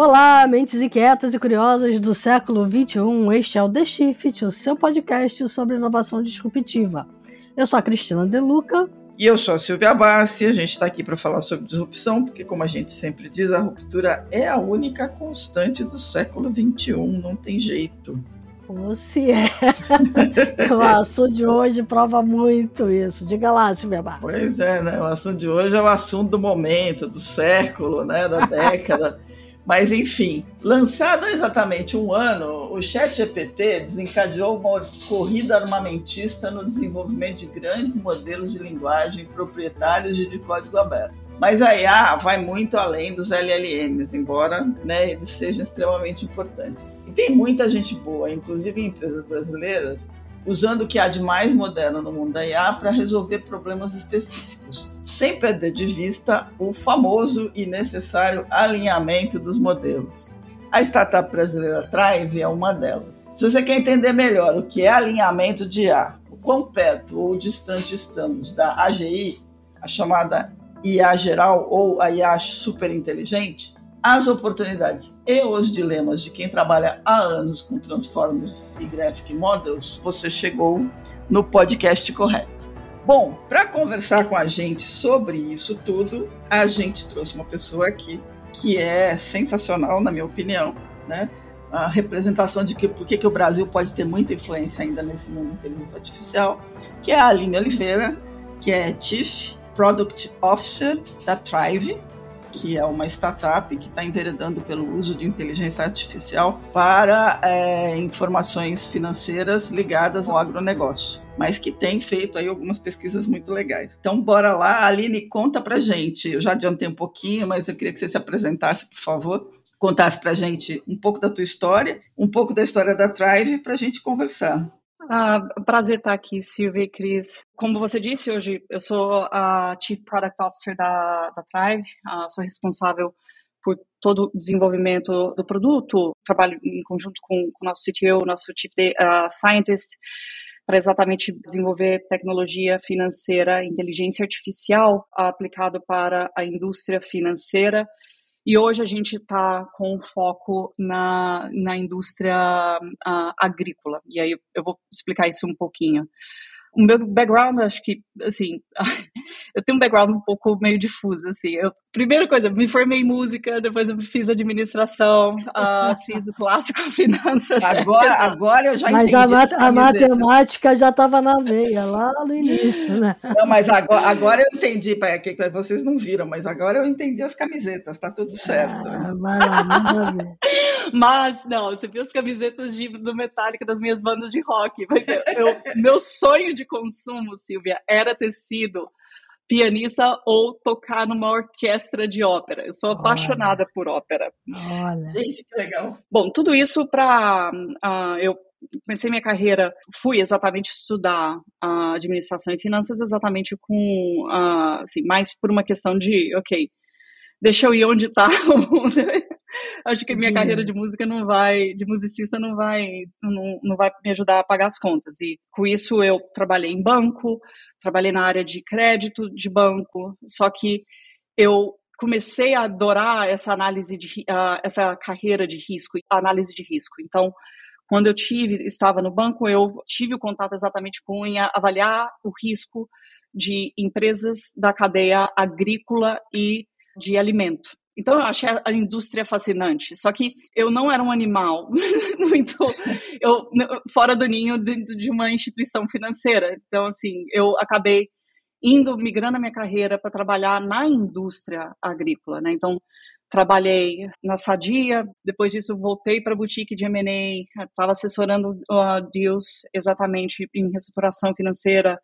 Olá, mentes inquietas e curiosas do século XXI. Este é o The Shift, o seu podcast sobre inovação disruptiva. Eu sou a Cristina Deluca. E eu sou a Silvia Bassi. A gente está aqui para falar sobre disrupção, porque, como a gente sempre diz, a ruptura é a única constante do século XXI. Não tem jeito. Ou se é. o assunto de hoje prova muito isso. Diga lá, Silvia Bassi. Pois é, né? O assunto de hoje é o assunto do momento, do século, né? da década. Mas, enfim, lançado há exatamente um ano, o ChatGPT desencadeou uma corrida armamentista no desenvolvimento de grandes modelos de linguagem proprietários e de código aberto. Mas a IA vai muito além dos LLMs, embora né, eles sejam extremamente importantes. E tem muita gente boa, inclusive empresas brasileiras, usando o que há de mais moderno no mundo da IA para resolver problemas específicos, sem perder de vista o famoso e necessário alinhamento dos modelos. A startup brasileira Thrive é uma delas. Se você quer entender melhor o que é alinhamento de IA, o quão perto ou distante estamos da AGI, a chamada IA geral ou a IA superinteligente, as oportunidades e os dilemas de quem trabalha há anos com Transformers e Graphic Models, você chegou no podcast correto. Bom, para conversar com a gente sobre isso tudo, a gente trouxe uma pessoa aqui que é sensacional, na minha opinião, né? A representação de que por que, o Brasil pode ter muita influência ainda nesse mundo de inteligência artificial, que é a Aline Oliveira, que é Chief Product Officer da Thrive, que é uma startup que está enveredando pelo uso de inteligência artificial para é, informações financeiras ligadas ao agronegócio, mas que tem feito aí algumas pesquisas muito legais. Então, bora lá, Aline, conta pra gente. Eu já adiantei um pouquinho, mas eu queria que você se apresentasse, por favor, contasse pra gente um pouco da tua história, um pouco da história da Thrive, para a gente conversar. Ah, prazer estar aqui, Silvia e Cris. Como você disse hoje, eu sou a Chief Product Officer da, da Thrive, uh, sou responsável por todo o desenvolvimento do produto, trabalho em conjunto com o nosso CTO, nosso Chief uh, Scientist, para exatamente desenvolver tecnologia financeira, inteligência artificial aplicado para a indústria financeira e hoje a gente está com foco na, na indústria uh, agrícola. E aí eu, vou explicar isso um pouquinho. O meu background, acho que, assim, eu tenho um background um pouco meio difuso, assim. Eu, primeira coisa, me formei em música, depois eu fiz administração, uh, fiz o clássico finanças. Agora, agora eu já mas entendi. Mas a, a matemática já estava na veia, lá no início, né? Não, mas agora, agora eu entendi, que vocês não viram, mas agora eu entendi as camisetas, tá tudo certo. Ah, manda ver. Mas, não, você viu as camisetas de, do Metallica das minhas bandas de rock, mas eu, eu, meu sonho de consumo, Silvia, era ter sido pianista ou tocar numa orquestra de ópera. Eu sou apaixonada Olha. por ópera. Olha. Gente, que legal. Bom, tudo isso para uh, ah, eu comecei minha carreira, fui exatamente estudar uh, administração e finanças exatamente com, uh, assim, mais por uma questão de, ok, deixa eu ir onde está. Acho que minha carreira de música não vai, de musicista não vai, não, não vai me ajudar a pagar as contas. E com isso eu trabalhei em banco, trabalhei na área de crédito de banco, só que eu comecei a adorar essa análise de uh, essa carreira de risco, análise de risco. Então, quando eu tive estava no banco, eu tive o contato exatamente com avaliar o risco de empresas da cadeia agrícola e de alimento. Então eu achei a indústria fascinante. Só que eu não era um animal muito eu fora do ninho de, de, uma instituição financeira. Então assim, eu acabei indo migrando a minha carreira para trabalhar na indústria agrícola, né? Então trabalhei na Sadia, depois disso voltei para a boutique de M&A, estava assessorando uh, deals exatamente em reestruturação financeira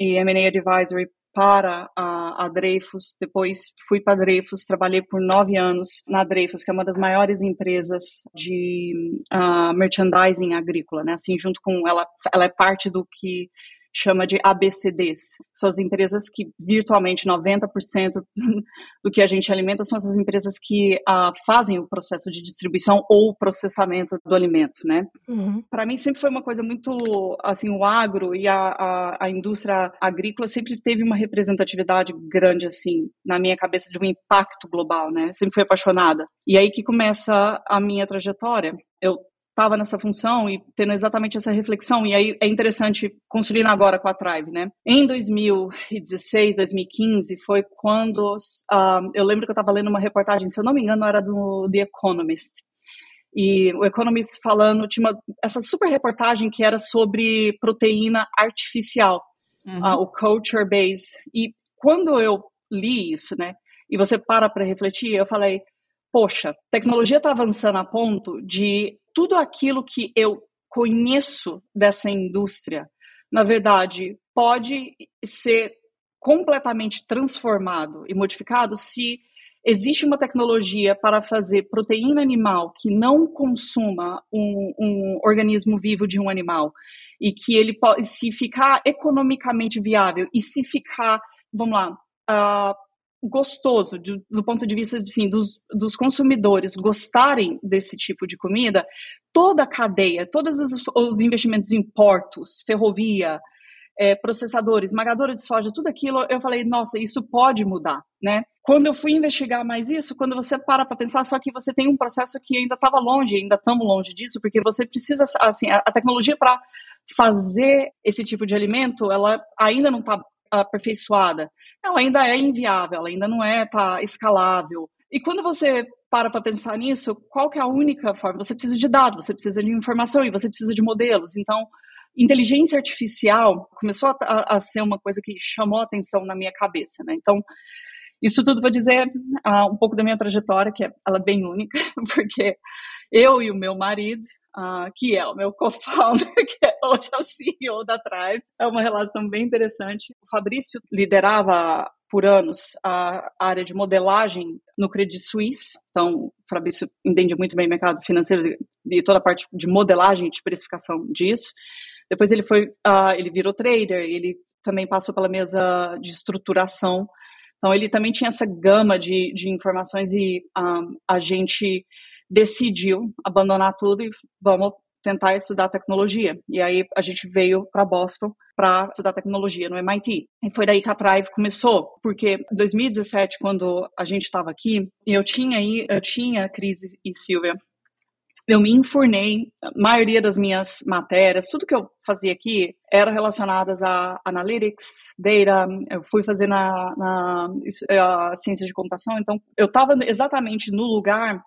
e M&A advisory para a, a Dreyfus, depois fui para a Dreyfus, trabalhei por nove anos na Dreyfus, que é uma das maiores empresas de uh, merchandising agrícola, né? Assim, junto com ela, ela é parte do que chama de ABCDs. São as empresas que virtualmente 90% do que a gente alimenta são essas empresas que uh, fazem o processo de distribuição ou processamento do alimento, né? Uhum. Para mim sempre foi uma coisa muito, assim, o agro e a, a, a indústria agrícola sempre teve uma representatividade grande, assim, na minha cabeça de um impacto global, né? Sempre fui apaixonada. E aí que começa a minha trajetória. Eu estava nessa função e tendo exatamente essa reflexão. E aí é interessante construindo agora com a Tribe, né? Em 2016, 2015 foi quando uh, eu lembro que eu estava lendo uma reportagem, se eu não me engano, era do The Economist. E o Economist falando, tinha uma, essa super reportagem que era sobre proteína artificial, uhum. uh, o culture base. E quando eu li isso, né? E você para para refletir, eu falei, poxa, tecnologia está avançando a ponto de tudo aquilo que eu conheço dessa indústria, na verdade, pode ser completamente transformado e modificado se existe uma tecnologia para fazer proteína animal que não consuma um, um organismo vivo de um animal e que ele pode, se ficar economicamente viável e se ficar, vamos lá, uh, gostoso do, do, ponto de vista assim, dos, dos consumidores gostarem desse tipo de comida, toda a cadeia, todos os, os investimentos em portos, ferrovia, é, processador, esmagadora de soja, tudo aquilo, eu falei, nossa, isso pode mudar, né? Quando eu fui investigar mais isso, quando você para para pensar, só que você tem um processo que ainda estava longe, ainda estamos longe disso, porque você precisa, assim, a, a tecnologia para fazer esse tipo de alimento, ela ainda não está aperfeiçoada ela ainda é inviável, ela ainda não é tá escalável. E quando você para para pensar nisso, qual que é a única forma? Você precisa de dados, você precisa de informação e você precisa de modelos. Então, inteligência artificial começou a, a ser uma coisa que chamou a atenção na minha cabeça, né? Então, isso tudo para dizer uh, um pouco da minha trajetória, que é, ela é bem única, porque eu e o meu marido, uh, que é o meu co-founder, que é hoje é o CEO da Tribe. É uma relação bem interessante. O Fabrício liderava por anos a área de modelagem no Credit Suisse. Então, o Fabrício entende muito bem o mercado financeiro e toda a parte de modelagem e de precificação disso. Depois ele foi, uh, ele virou trader, ele também passou pela mesa de estruturação. Então, ele também tinha essa gama de, de informações e um, ah, a gente decidiu abandonar tudo e vamos tentar estudar tecnologia. E aí a gente veio para Boston para estudar tecnologia no MIT. E foi daí que a Thrive começou, porque em 2017, quando a gente estava aqui, eu tinha aí, eu tinha Cris e Silvia, eu me enfurnei, a maioria das minhas matérias, tudo que eu fazia aqui era relacionadas a analytics, data, eu fui fazer na, na ciência de computação, então eu estava exatamente no lugar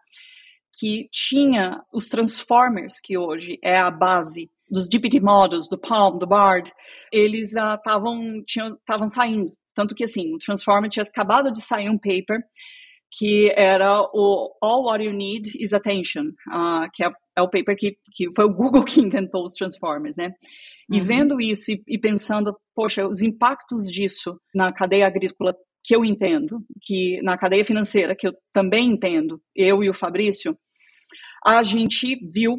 que tinha os transformers, que hoje é a base dos GPT models, do Palm, do Bard, eles estavam uh, estavam saindo. Tanto que, assim, o Transformer tinha acabado de sair um paper que era o All What You Need is Attention, uh, que é, é, o paper que, que foi o Google que inventou os Transformers, né? E uhum. vendo isso e, e pensando, poxa, os impactos disso na cadeia agrícola que eu entendo, que na cadeia financeira, que eu também entendo, eu e o Fabrício, a gente viu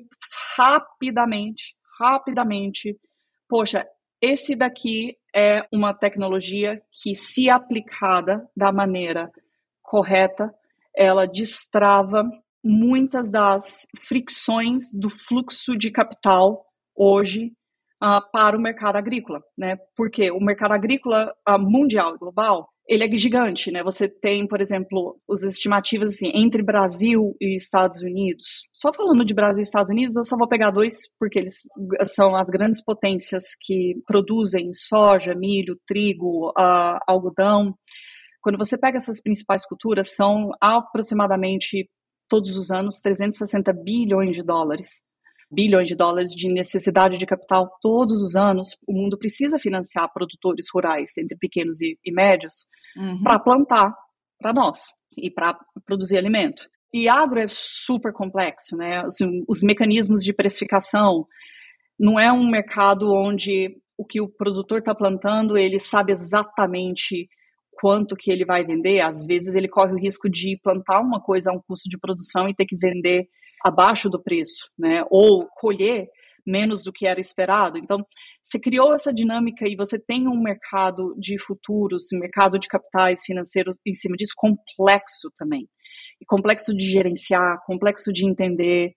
rapidamente, rapidamente, poxa, esse daqui é uma tecnologia que, se aplicada da maneira correta, ela destrava muitas das fricções do fluxo de capital hoje uh, para o mercado agrícola, né? Porque o mercado agrícola uh, mundial, global, ele é gigante, né? Você tem, por exemplo, os estimativas assim, entre Brasil e Estados Unidos. Só falando de Brasil e Estados Unidos, eu só vou pegar dois, porque eles são as grandes potências que produzem soja, milho, trigo, uh, algodão. Quando você pega essas principais culturas, são aproximadamente todos os anos 360 bilhões de dólares bilhões de dólares de necessidade de capital todos os anos, o mundo precisa financiar produtores rurais, entre pequenos e, e médios, uhum. para plantar para nós e para produzir alimento. E agro é super complexo, né? Assim, os mecanismos de precificação não é um mercado onde o que o produtor está plantando ele sabe exatamente quanto que ele vai vender. Às vezes ele corre o risco de plantar uma coisa a um custo de produção e ter que vender abaixo do preço, né? Ou colher menos do que era esperado. Então, você criou essa dinâmica e você tem um mercado de futuros, mercado de capitais financeiros em cima disso complexo também. E complexo de gerenciar, complexo de entender,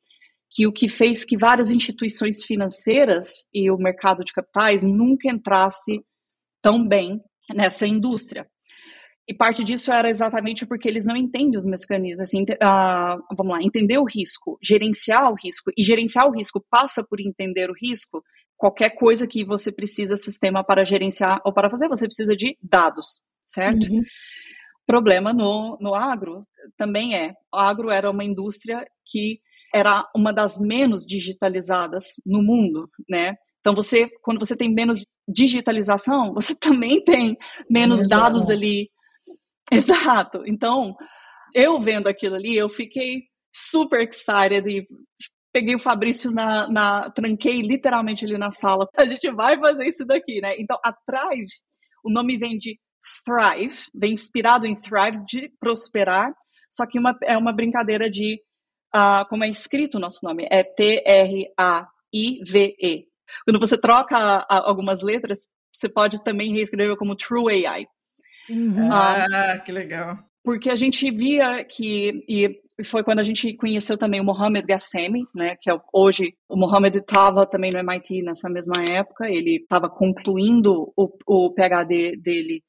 que o que fez que várias instituições financeiras e o mercado de capitais nunca entrasse tão bem nessa indústria. E parte disso era exatamente porque eles não entendem os mecanismos. Assim, uh, vamos lá, entender o risco, gerenciar o risco. E gerenciar o risco passa por entender o risco. Qualquer coisa que você precisa sistema para gerenciar ou para fazer, você precisa de dados, certo? Uhum. Problema no, no agro também é. O agro era uma indústria que era uma das menos digitalizadas no mundo, né? Então você, quando você tem menos digitalização, você também tem menos dados ali Exato. Então, eu vendo aquilo ali, eu fiquei super excited e peguei o Fabrício na, na tranquei literalmente ali na sala. A gente vai fazer isso daqui, né? Então, a Thrive, o nome vem de Thrive, vem inspirado em Thrive, de prosperar, só que uma, é uma brincadeira de, uh, como é escrito o nosso nome, é T-R-A-I-V-E. Quando você troca algumas letras, você pode também reescrever como True AI. Uhum. Ah, que legal. Porque a gente via que, e foi quando a gente conheceu também o Mohamed Gassemi, né, que é hoje, o Mohamed estava também no MIT nessa mesma época, ele estava concluindo o, o PhD dele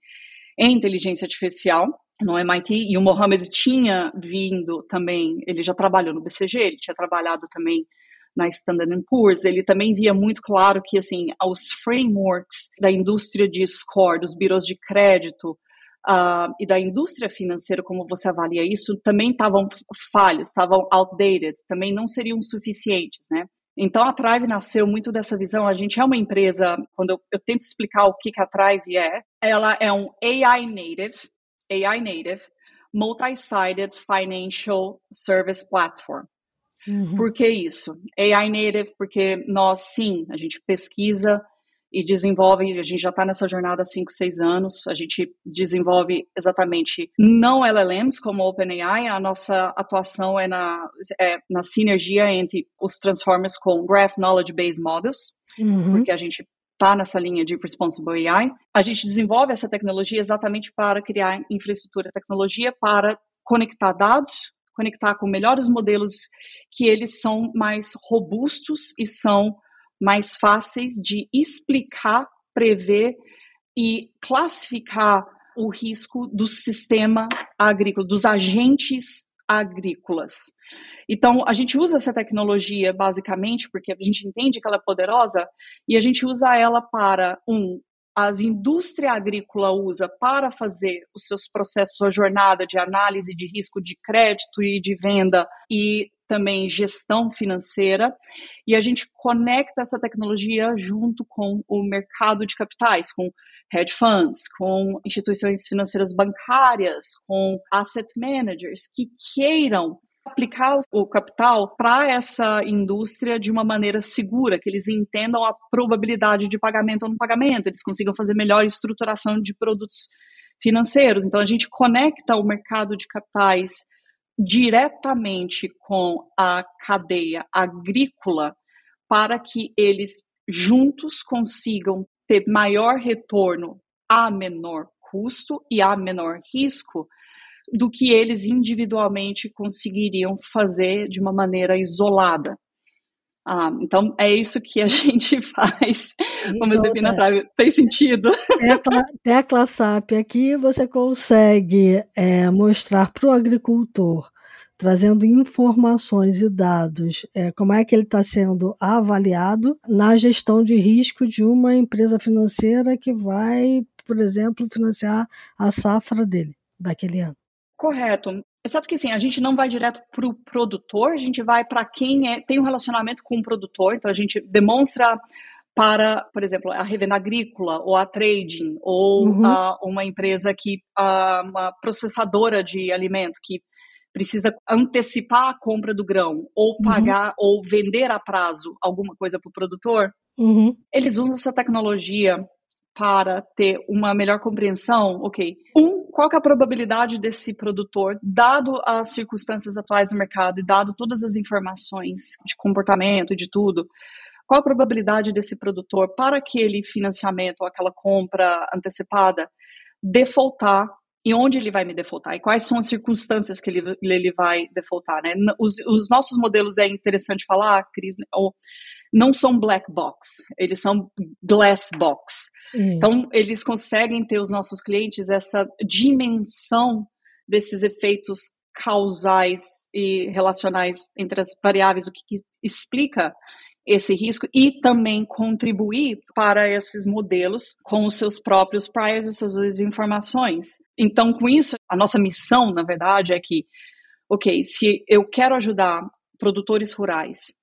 em inteligência artificial no MIT, e o Mohamed tinha vindo também, ele já trabalhou no BCG, ele tinha trabalhado também na Standard Poor's, ele também via muito claro que, assim, os frameworks da indústria de score, dos birôs de crédito, uh, e da indústria financeira, como você avalia isso, também estavam falhos, estavam outdated, também não seriam suficientes, né? Então a Thrive nasceu muito dessa visão. A gente é uma empresa, quando eu, eu tento explicar o que, que a Thrive é, ela é um AI native, AI native, multi-sided financial service platform. Uhum. Por que isso? AI native, porque nós sim, a gente pesquisa e desenvolve, a gente já está nessa jornada há 5, 6 anos, a gente desenvolve exatamente não LLMs como OpenAI, a nossa atuação é na, é na sinergia entre os transformers com Graph Knowledge Based Models, uhum. porque a gente está nessa linha de Responsible AI. A gente desenvolve essa tecnologia exatamente para criar infraestrutura tecnologia para conectar dados, conectar com melhores modelos que eles são mais robustos e são mais fáceis de explicar, prever e classificar o risco do sistema agrícola, dos agentes agrícolas. Então, a gente usa essa tecnologia basicamente porque a gente entende que ela é poderosa e a gente usa ela para, um, as indústria agrícola usa para fazer os seus processos, a jornada de análise de risco de crédito e de venda e também gestão financeira, e a gente conecta essa tecnologia junto com o mercado de capitais, com hedge funds, com instituições financeiras bancárias, com asset managers que queiram aplicar o capital para essa indústria de uma maneira segura, que eles entendam a probabilidade de pagamento ou não pagamento, eles consigam fazer melhor estruturação de produtos financeiros. Então a gente conecta o mercado de capitais diretamente com a cadeia agrícola para que eles juntos consigam ter maior retorno a menor custo e a menor risco do que eles individualmente conseguiriam fazer de uma maneira isolada. Ah, então é isso que a gente faz, como então, eu defino atrás. Tem sentido? Tecla SAP aqui você consegue é, mostrar para o agricultor, trazendo informações e dados, é, como é que ele está sendo avaliado na gestão de risco de uma empresa financeira que vai, por exemplo, financiar a safra dele daquele ano. Correto. Exceto que sim, a gente não vai direto para o produtor, a gente vai para quem é, tem um relacionamento com o produtor, então a gente demonstra para, por exemplo, a revenda agrícola ou a trading ou uhum. a, uma empresa que a, uma processadora de alimento que precisa antecipar a compra do grão ou uhum. pagar uhum. ou vender a prazo alguma coisa para o produtor, uhum. eles usam essa tecnologia para ter uma melhor compreensão, ok, um, qual é a probabilidade desse produtor, dado as circunstâncias atuais do mercado e dado todas as informações de comportamento e de tudo, qual a probabilidade desse produtor para aquele financiamento ou aquela compra antecipada defaultar? E onde ele vai me defaultar? E quais são as circunstâncias que ele, ele vai defaultar, né? Os, os nossos modelos é interessante falar, Cris, ou não são black box, eles são glass box. Isso. Então, eles conseguem ter os nossos clientes essa dimensão desses efeitos causais e relacionais entre as variáveis, o que, que explica esse risco e também contribuir para esses modelos com os seus próprios priors e suas informações. Então, com isso, a nossa missão, na verdade, é que, ok, se eu quero ajudar produtores rurais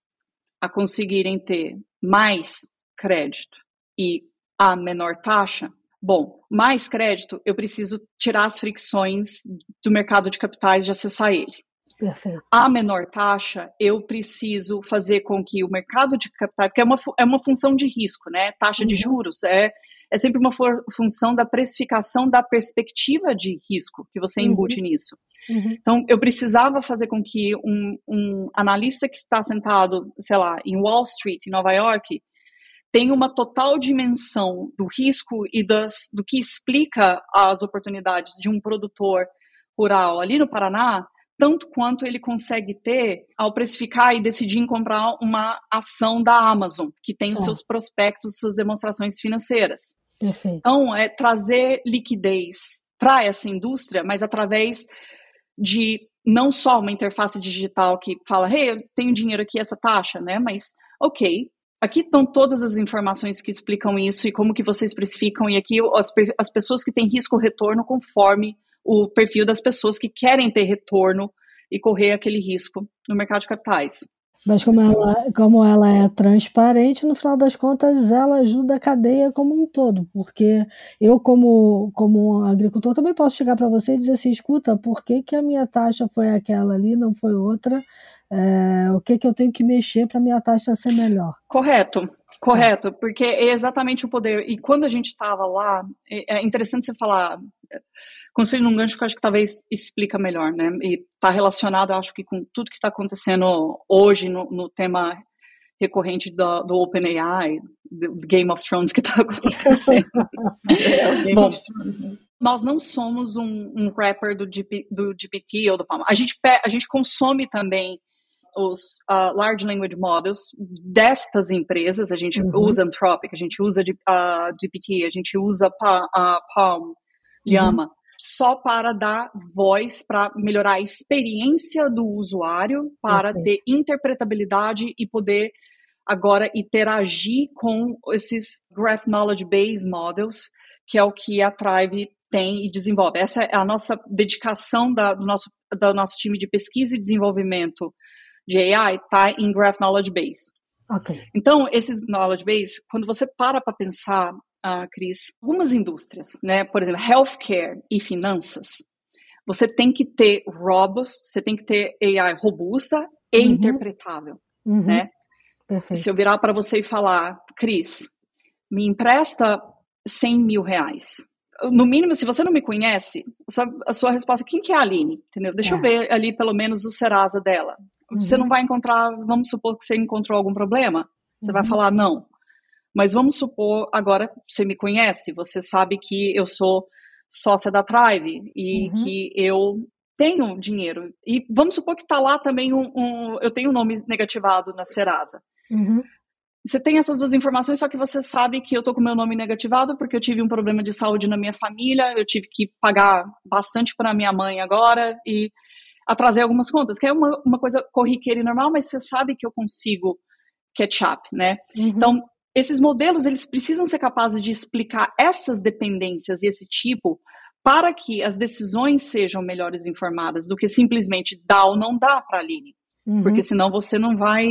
a conseguirem ter mais crédito e a menor taxa, bom, mais crédito, eu preciso tirar as fricções do mercado de capitais de acessar ele. Perfeito. A menor taxa, eu preciso fazer com que o mercado de capital, porque é uma, é uma função de risco, né? Taxa uhum. de juros é, é sempre uma função da precificação da perspectiva de risco que você embute uhum. nisso. Uhum. Então, eu precisava fazer com que um, um analista que está sentado, sei lá, em Wall Street, em Nova York, tenha uma total dimensão do risco e das, do que explica as oportunidades de um produtor rural ali no Paraná, tanto quanto ele consegue ter ao precificar e decidir comprar uma ação da Amazon, que tem os é. seus prospectos, suas demonstrações financeiras. Perfeito. Então, é trazer liquidez para essa indústria, mas através de não só uma interface digital que fala, hey, eu tenho dinheiro aqui, essa taxa, né? Mas, ok, aqui estão todas as informações que explicam isso e como que vocês precificam, e aqui as, as pessoas que têm risco-retorno conforme o perfil das pessoas que querem ter retorno e correr aquele risco no mercado de capitais. Mas como ela, como ela é transparente, no final das contas, ela ajuda a cadeia como um todo, porque eu, como, como um agricultor, também posso chegar para você e dizer assim, escuta, por que, que a minha taxa foi aquela ali, não foi outra? É, o que, que eu tenho que mexer para a minha taxa ser melhor? Correto, correto, porque é exatamente o poder. E quando a gente estava lá, é, é interessante você falar Conselho num gancho que eu acho que talvez explica melhor, né? E está relacionado, acho que, com tudo que está acontecendo hoje no, no tema recorrente do, do OpenAI, do Game of Thrones que está acontecendo. é, Bom, né? nós não somos um, um rapper do, GP, do GPT ou do Palma. A gente, a gente consome também os uh, large language models destas empresas, a gente uhum. usa Anthropic, a gente usa uh, GPT, a gente usa pa, uh, Palm, Llama. Uhum só para dar voz, para melhorar a experiência do usuário, para ter interpretabilidade e poder agora interagir com esses Graph Knowledge Base Models, que é o que a Tribe tem e desenvolve. Essa é a nossa dedicação da, do, nosso, do nosso time de pesquisa e desenvolvimento de AI, está em Graph Knowledge Base. Okay. Então, esses knowledge base, quando você para para pensar uh, Cris, algumas indústrias, né, por exemplo, healthcare e finanças, você tem que ter robust, você tem que ter AI robusta e uhum. interpretável, uhum. né? Perfeito. Se eu virar para você e falar, Cris, me empresta 100 mil reais. No mínimo, se você não me conhece, a sua, a sua resposta, quem que é a Aline? Entendeu? Deixa é. eu ver ali pelo menos o Serasa dela. Uhum. Você não vai encontrar, vamos supor que você encontrou algum problema, você vai uhum. falar não. Mas vamos supor, agora você me conhece, você sabe que eu sou sócia da Tribe e uhum. que eu tenho dinheiro. E vamos supor que está lá também um, um, Eu tenho um nome negativado na Serasa. Uhum. Você tem essas duas informações, só que você sabe que eu estou com meu nome negativado porque eu tive um problema de saúde na minha família, eu tive que pagar bastante para minha mãe agora e atrasar algumas contas, que é uma, uma coisa corriqueira e normal, mas você sabe que eu consigo catch up, né? Uhum. Então, esses modelos eles precisam ser capazes de explicar essas dependências e esse tipo para que as decisões sejam melhores informadas do que simplesmente dá ou não dá para a Aline. Uhum. Porque senão você não vai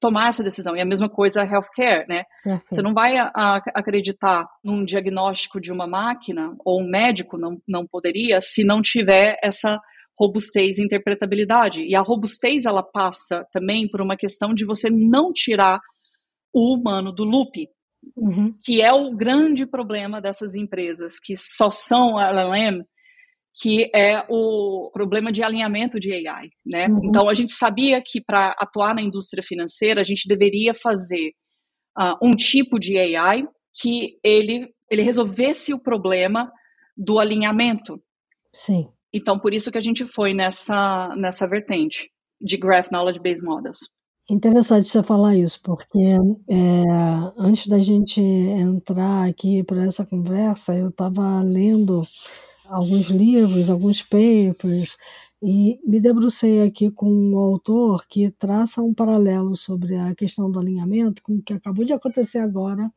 tomar essa decisão. E a mesma coisa healthcare, né? Uhum. Você não vai a, a, acreditar num diagnóstico de uma máquina, ou um médico não, não poderia, se não tiver essa robustez e interpretabilidade. E a robustez, ela passa também por uma questão de você não tirar o humano do loop, uhum. que é o grande problema dessas empresas que só são LLM, que é o problema de alinhamento de AI, né? Uhum. Então a gente sabia que para atuar na indústria financeira a gente deveria fazer uh, um tipo de AI que ele, ele resolvesse o problema do alinhamento. Sim. Então, por isso que a gente foi nessa, nessa vertente de Graph Knowledge Based Models. Interessante você falar isso, porque é, antes da gente entrar aqui para essa conversa, eu estava lendo alguns livros, alguns papers, e me debrucei aqui com um autor que traça um paralelo sobre a questão do alinhamento com o que acabou de acontecer agora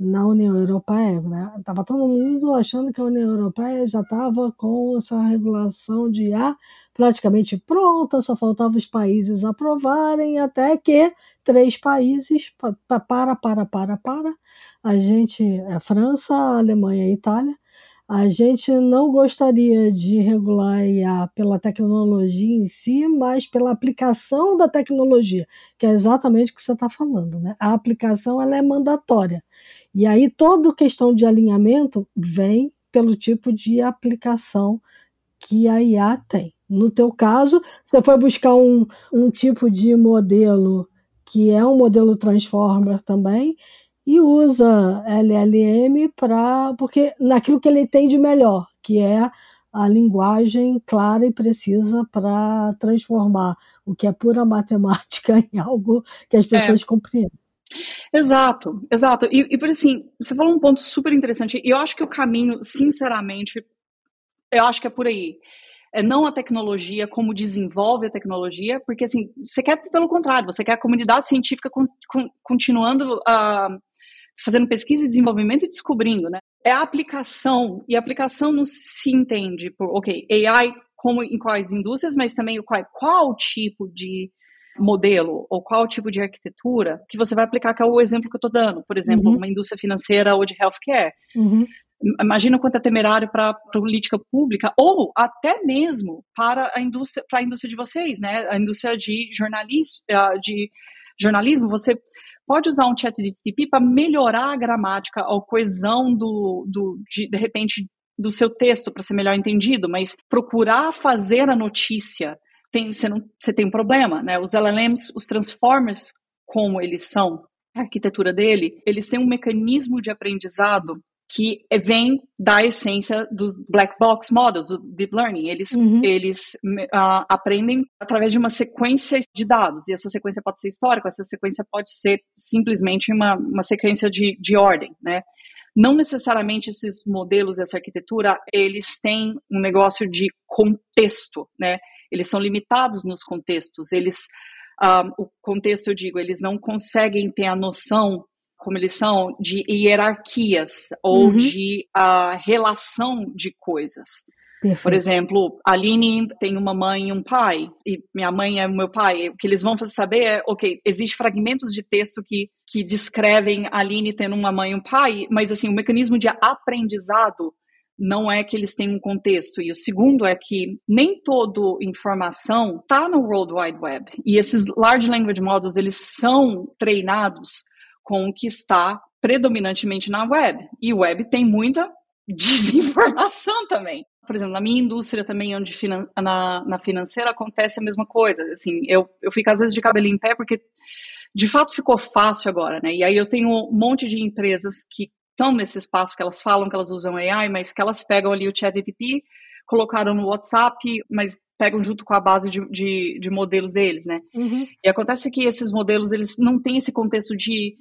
na União Europeia. Né? Tava todo mundo achando que a União Europeia já estava com essa regulação de IA praticamente pronta, só faltava os países aprovarem, até que três países, para, para, para, para, para, a gente, a é França, a Alemanha e a Itália, a gente não gostaria de regular a IA pela tecnologia em si, mas pela aplicação da tecnologia, que é exatamente o que você está falando. Né? A aplicação ela é mandatória. E aí toda questão de alinhamento vem pelo tipo de aplicação que a IA tem. No teu caso, você foi buscar um, um tipo de modelo que é um modelo transformer também, e usa LLM para porque naquilo que ele tem de melhor, que é a linguagem clara e precisa para transformar o que é pura matemática em algo que as é. pessoas é. compreendem. Exato, exato. E, e por assim, você falou um ponto super interessante, e eu acho que o caminho, sinceramente, eu acho que é por aí. É não a tecnologia, como desenvolve a tecnologia, porque assim, você quer, pelo contrário, você quer a comunidade científica con, con, continuando uh, fazendo pesquisa e desenvolvimento e descobrindo, né? É a aplicação, e a aplicação não se entende por, ok, AI como em quais indústrias, mas também qual, qual tipo de modelo ou qual tipo de arquitetura que você vai aplicar, que é o exemplo que eu estou dando, por exemplo, uhum. uma indústria financeira ou de healthcare. Uhum. Imagina quanto é temerário para a política pública ou até mesmo para a indústria, para a indústria de vocês, né? A indústria de jornalismo, de jornalismo, você pode usar um chat de TTP para melhorar a gramática ou coesão do, do de, de repente, do seu texto para ser melhor entendido, mas procurar fazer a notícia, tem, você, não, você tem um problema, né? Os LLMs, os transformers, como eles são, a arquitetura dele, eles têm um mecanismo de aprendizado que vem da essência dos black box models, do deep learning. Eles, uhum. eles uh, aprendem através de uma sequência de dados, e essa sequência pode ser histórica, essa sequência pode ser simplesmente uma, uma sequência de, de ordem, né? Não necessariamente esses modelos, essa arquitetura, eles têm um negócio de contexto, né? Eles são limitados nos contextos, eles, ah, o contexto, eu digo, eles não conseguem ter a noção como eles são, de hierarquias ou uhum. de uh, relação de coisas. Perfeito. Por exemplo, a Aline tem uma mãe e um pai, e minha mãe é meu pai. O que eles vão saber é, ok, existem fragmentos de texto que, que descrevem a Aline tendo uma mãe e um pai, mas assim, o mecanismo de aprendizado não é que eles têm um contexto. E o segundo é que nem toda informação está no World Wide Web. E esses Large Language Models, eles são treinados com o que está predominantemente na web. E web tem muita desinformação também. Por exemplo, na minha indústria também, onde finan na, na financeira acontece a mesma coisa. Assim, eu, eu fico às vezes de cabelo em pé porque de fato ficou fácil agora, né? E aí eu tenho um monte de empresas que estão nesse espaço que elas falam que elas usam AI, mas que elas pegam ali o ChatGPT, colocaram no WhatsApp, mas pegam junto com a base de, de, de modelos deles, né? Uhum. E acontece que esses modelos, eles não têm esse contexto de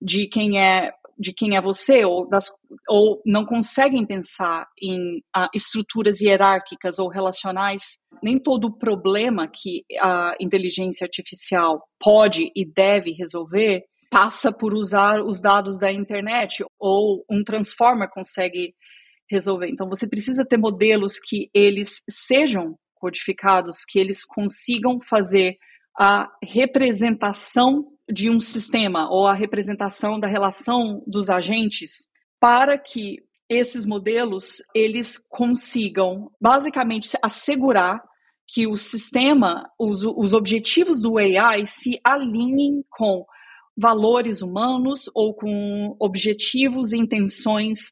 de quem é de quem é você ou, das, ou não conseguem pensar em uh, estruturas hierárquicas ou relacionais, nem todo o problema que a inteligência artificial pode e deve resolver passa por usar os dados da internet ou um transformer consegue resolver. Então você precisa ter modelos que eles sejam codificados, que eles consigam fazer a representação de um sistema ou a representação da relação dos agentes para que esses modelos eles consigam basicamente assegurar que o sistema, os, os objetivos do AI se alinhem com valores humanos ou com objetivos e intenções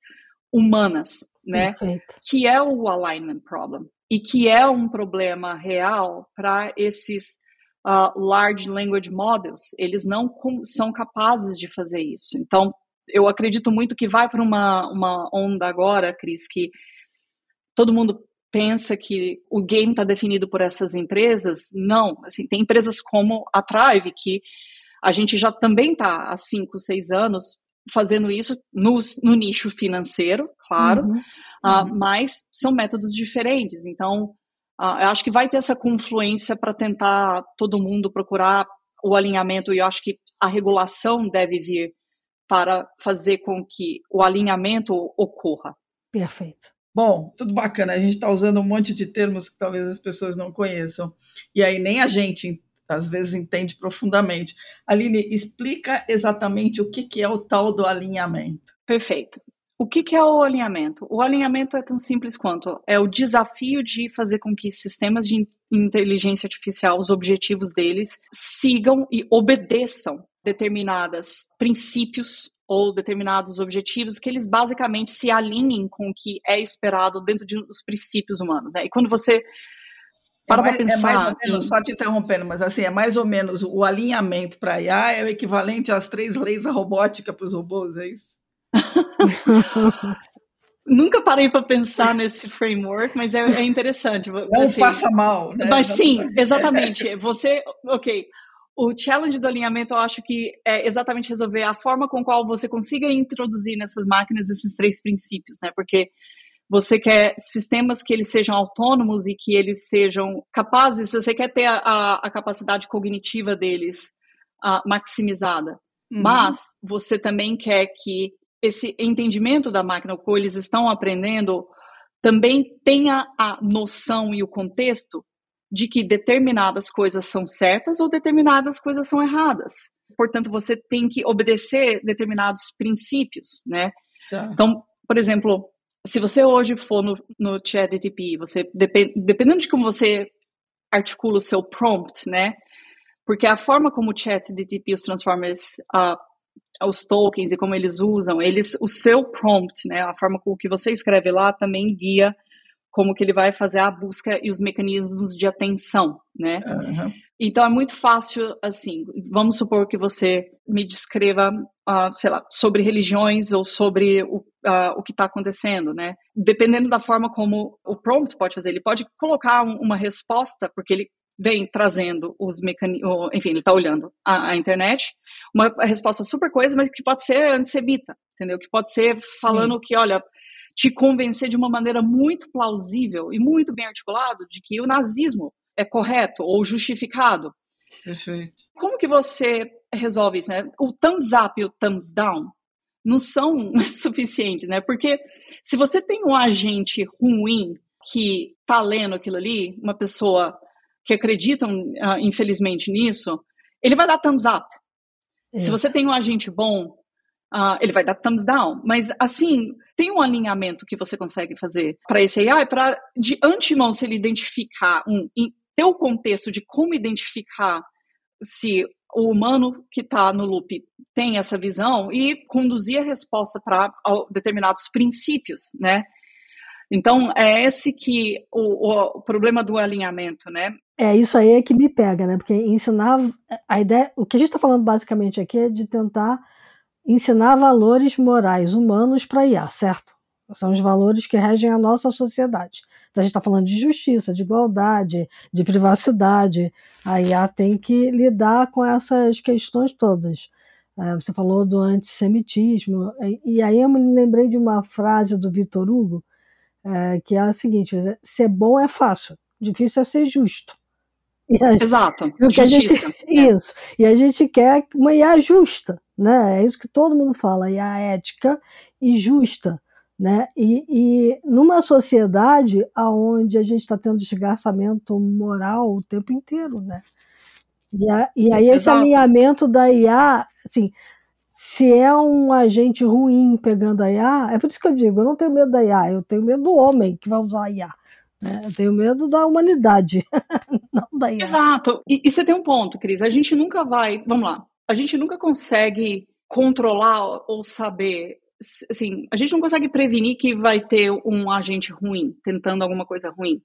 humanas, né? Perfeito. Que é o alignment problem e que é um problema real para esses uh, large language models, eles não são capazes de fazer isso. Então, eu acredito muito que vai para uma, uma onda agora, Cris, que todo mundo pensa que o game está definido por essas empresas. Não, assim, tem empresas como a Thrive, que a gente já também está há cinco, seis anos fazendo isso no, no nicho financeiro, claro, uhum, uh, uhum. mas são métodos diferentes. Então, eu acho que vai ter essa confluência para tentar todo mundo procurar o alinhamento, e eu acho que a regulação deve vir para fazer com que o alinhamento ocorra. Perfeito. Bom, tudo bacana. A gente está usando um monte de termos que talvez as pessoas não conheçam. E aí nem a gente às vezes entende profundamente. Aline, explica exatamente o que, que é o tal do alinhamento. Perfeito. O que, que é o alinhamento? O alinhamento é tão simples quanto é o desafio de fazer com que sistemas de inteligência artificial, os objetivos deles, sigam e obedeçam determinados princípios ou determinados objetivos que eles basicamente se alinhem com o que é esperado dentro de, dos princípios humanos. Né? E quando você para é mais, pensar. É mais ou menos, só te interrompendo, mas assim, é mais ou menos o alinhamento para IA é o equivalente às três leis da robótica para os robôs, é isso? Nunca parei para pensar nesse framework, mas é, é interessante. Não assim, faça mal, né? Mas sim, exatamente. Você, ok. O challenge do alinhamento, eu acho que é exatamente resolver a forma com qual você consiga introduzir nessas máquinas esses três princípios, né? Porque você quer sistemas que eles sejam autônomos e que eles sejam capazes, você quer ter a, a capacidade cognitiva deles uh, maximizada, uhum. mas você também quer que esse entendimento da máquina, o que eles estão aprendendo, também tenha a noção e o contexto de que determinadas coisas são certas ou determinadas coisas são erradas. Portanto, você tem que obedecer determinados princípios, né? Tá. Então, por exemplo, se você hoje for no, no ChatGPT, você depend, dependendo de como você articula o seu prompt, né? Porque a forma como o ChatGPT, os transformers, uh, os tokens e como eles usam, eles, o seu prompt, né? A forma com que você escreve lá também guia como que ele vai fazer a busca e os mecanismos de atenção, né? Uhum. Então é muito fácil, assim, vamos supor que você me descreva, uh, sei lá, sobre religiões ou sobre o, uh, o que está acontecendo, né? Dependendo da forma como o prompt pode fazer, ele pode colocar um, uma resposta, porque ele vem trazendo os mecanismos, enfim, ele está olhando a, a, internet, uma resposta super coisa, mas que pode ser antissemita, entendeu? Que pode ser falando Sim. que, olha, te convencer de uma maneira muito plausível e muito bem articulado de que o nazismo é correto ou justificado. Perfeito. Como que você resolve isso, né? O thumbs up e o thumbs down não são suficientes, né? Porque se você tem um agente ruim que está lendo aquilo ali, uma pessoa que acredita, uh, infelizmente, nisso, ele vai dar thumbs up. Se você tem um agente bom, uh, ele vai dar thumbs down. Mas, assim, tem um alinhamento que você consegue fazer para esse AI, para de antemão, se ele identificar um, ter o contexto de como identificar se o humano que está no loop tem essa visão e conduzir a resposta para determinados princípios, né? Então, é esse que o, o, problema do alinhamento, né? É isso aí é que me pega, né? Porque ensinar a ideia, o que a gente está falando basicamente aqui é de tentar ensinar valores morais humanos para IA, certo? São os valores que regem a nossa sociedade. Então a gente está falando de justiça, de igualdade, de privacidade. A IA tem que lidar com essas questões todas. É, você falou do antissemitismo, e aí eu me lembrei de uma frase do Vitor Hugo, é, que é a seguinte: ser bom é fácil, difícil é ser justo. A, Exato, justiça. Gente, é. Isso. E a gente quer uma IA justa, né? É isso que todo mundo fala, IA ética e justa. Né? E, e numa sociedade onde a gente está tendo desgraçamento moral o tempo inteiro, né? E, a, e aí esse Exato. alinhamento da IA, assim, se é um agente ruim pegando a IA, é por isso que eu digo, eu não tenho medo da IA, eu tenho medo do homem que vai usar a IA. Né? Eu tenho medo da humanidade, não da IA. Exato. E, e você tem um ponto, Cris, a gente nunca vai, vamos lá, a gente nunca consegue controlar ou saber assim, a gente não consegue prevenir que vai ter um agente ruim tentando alguma coisa ruim.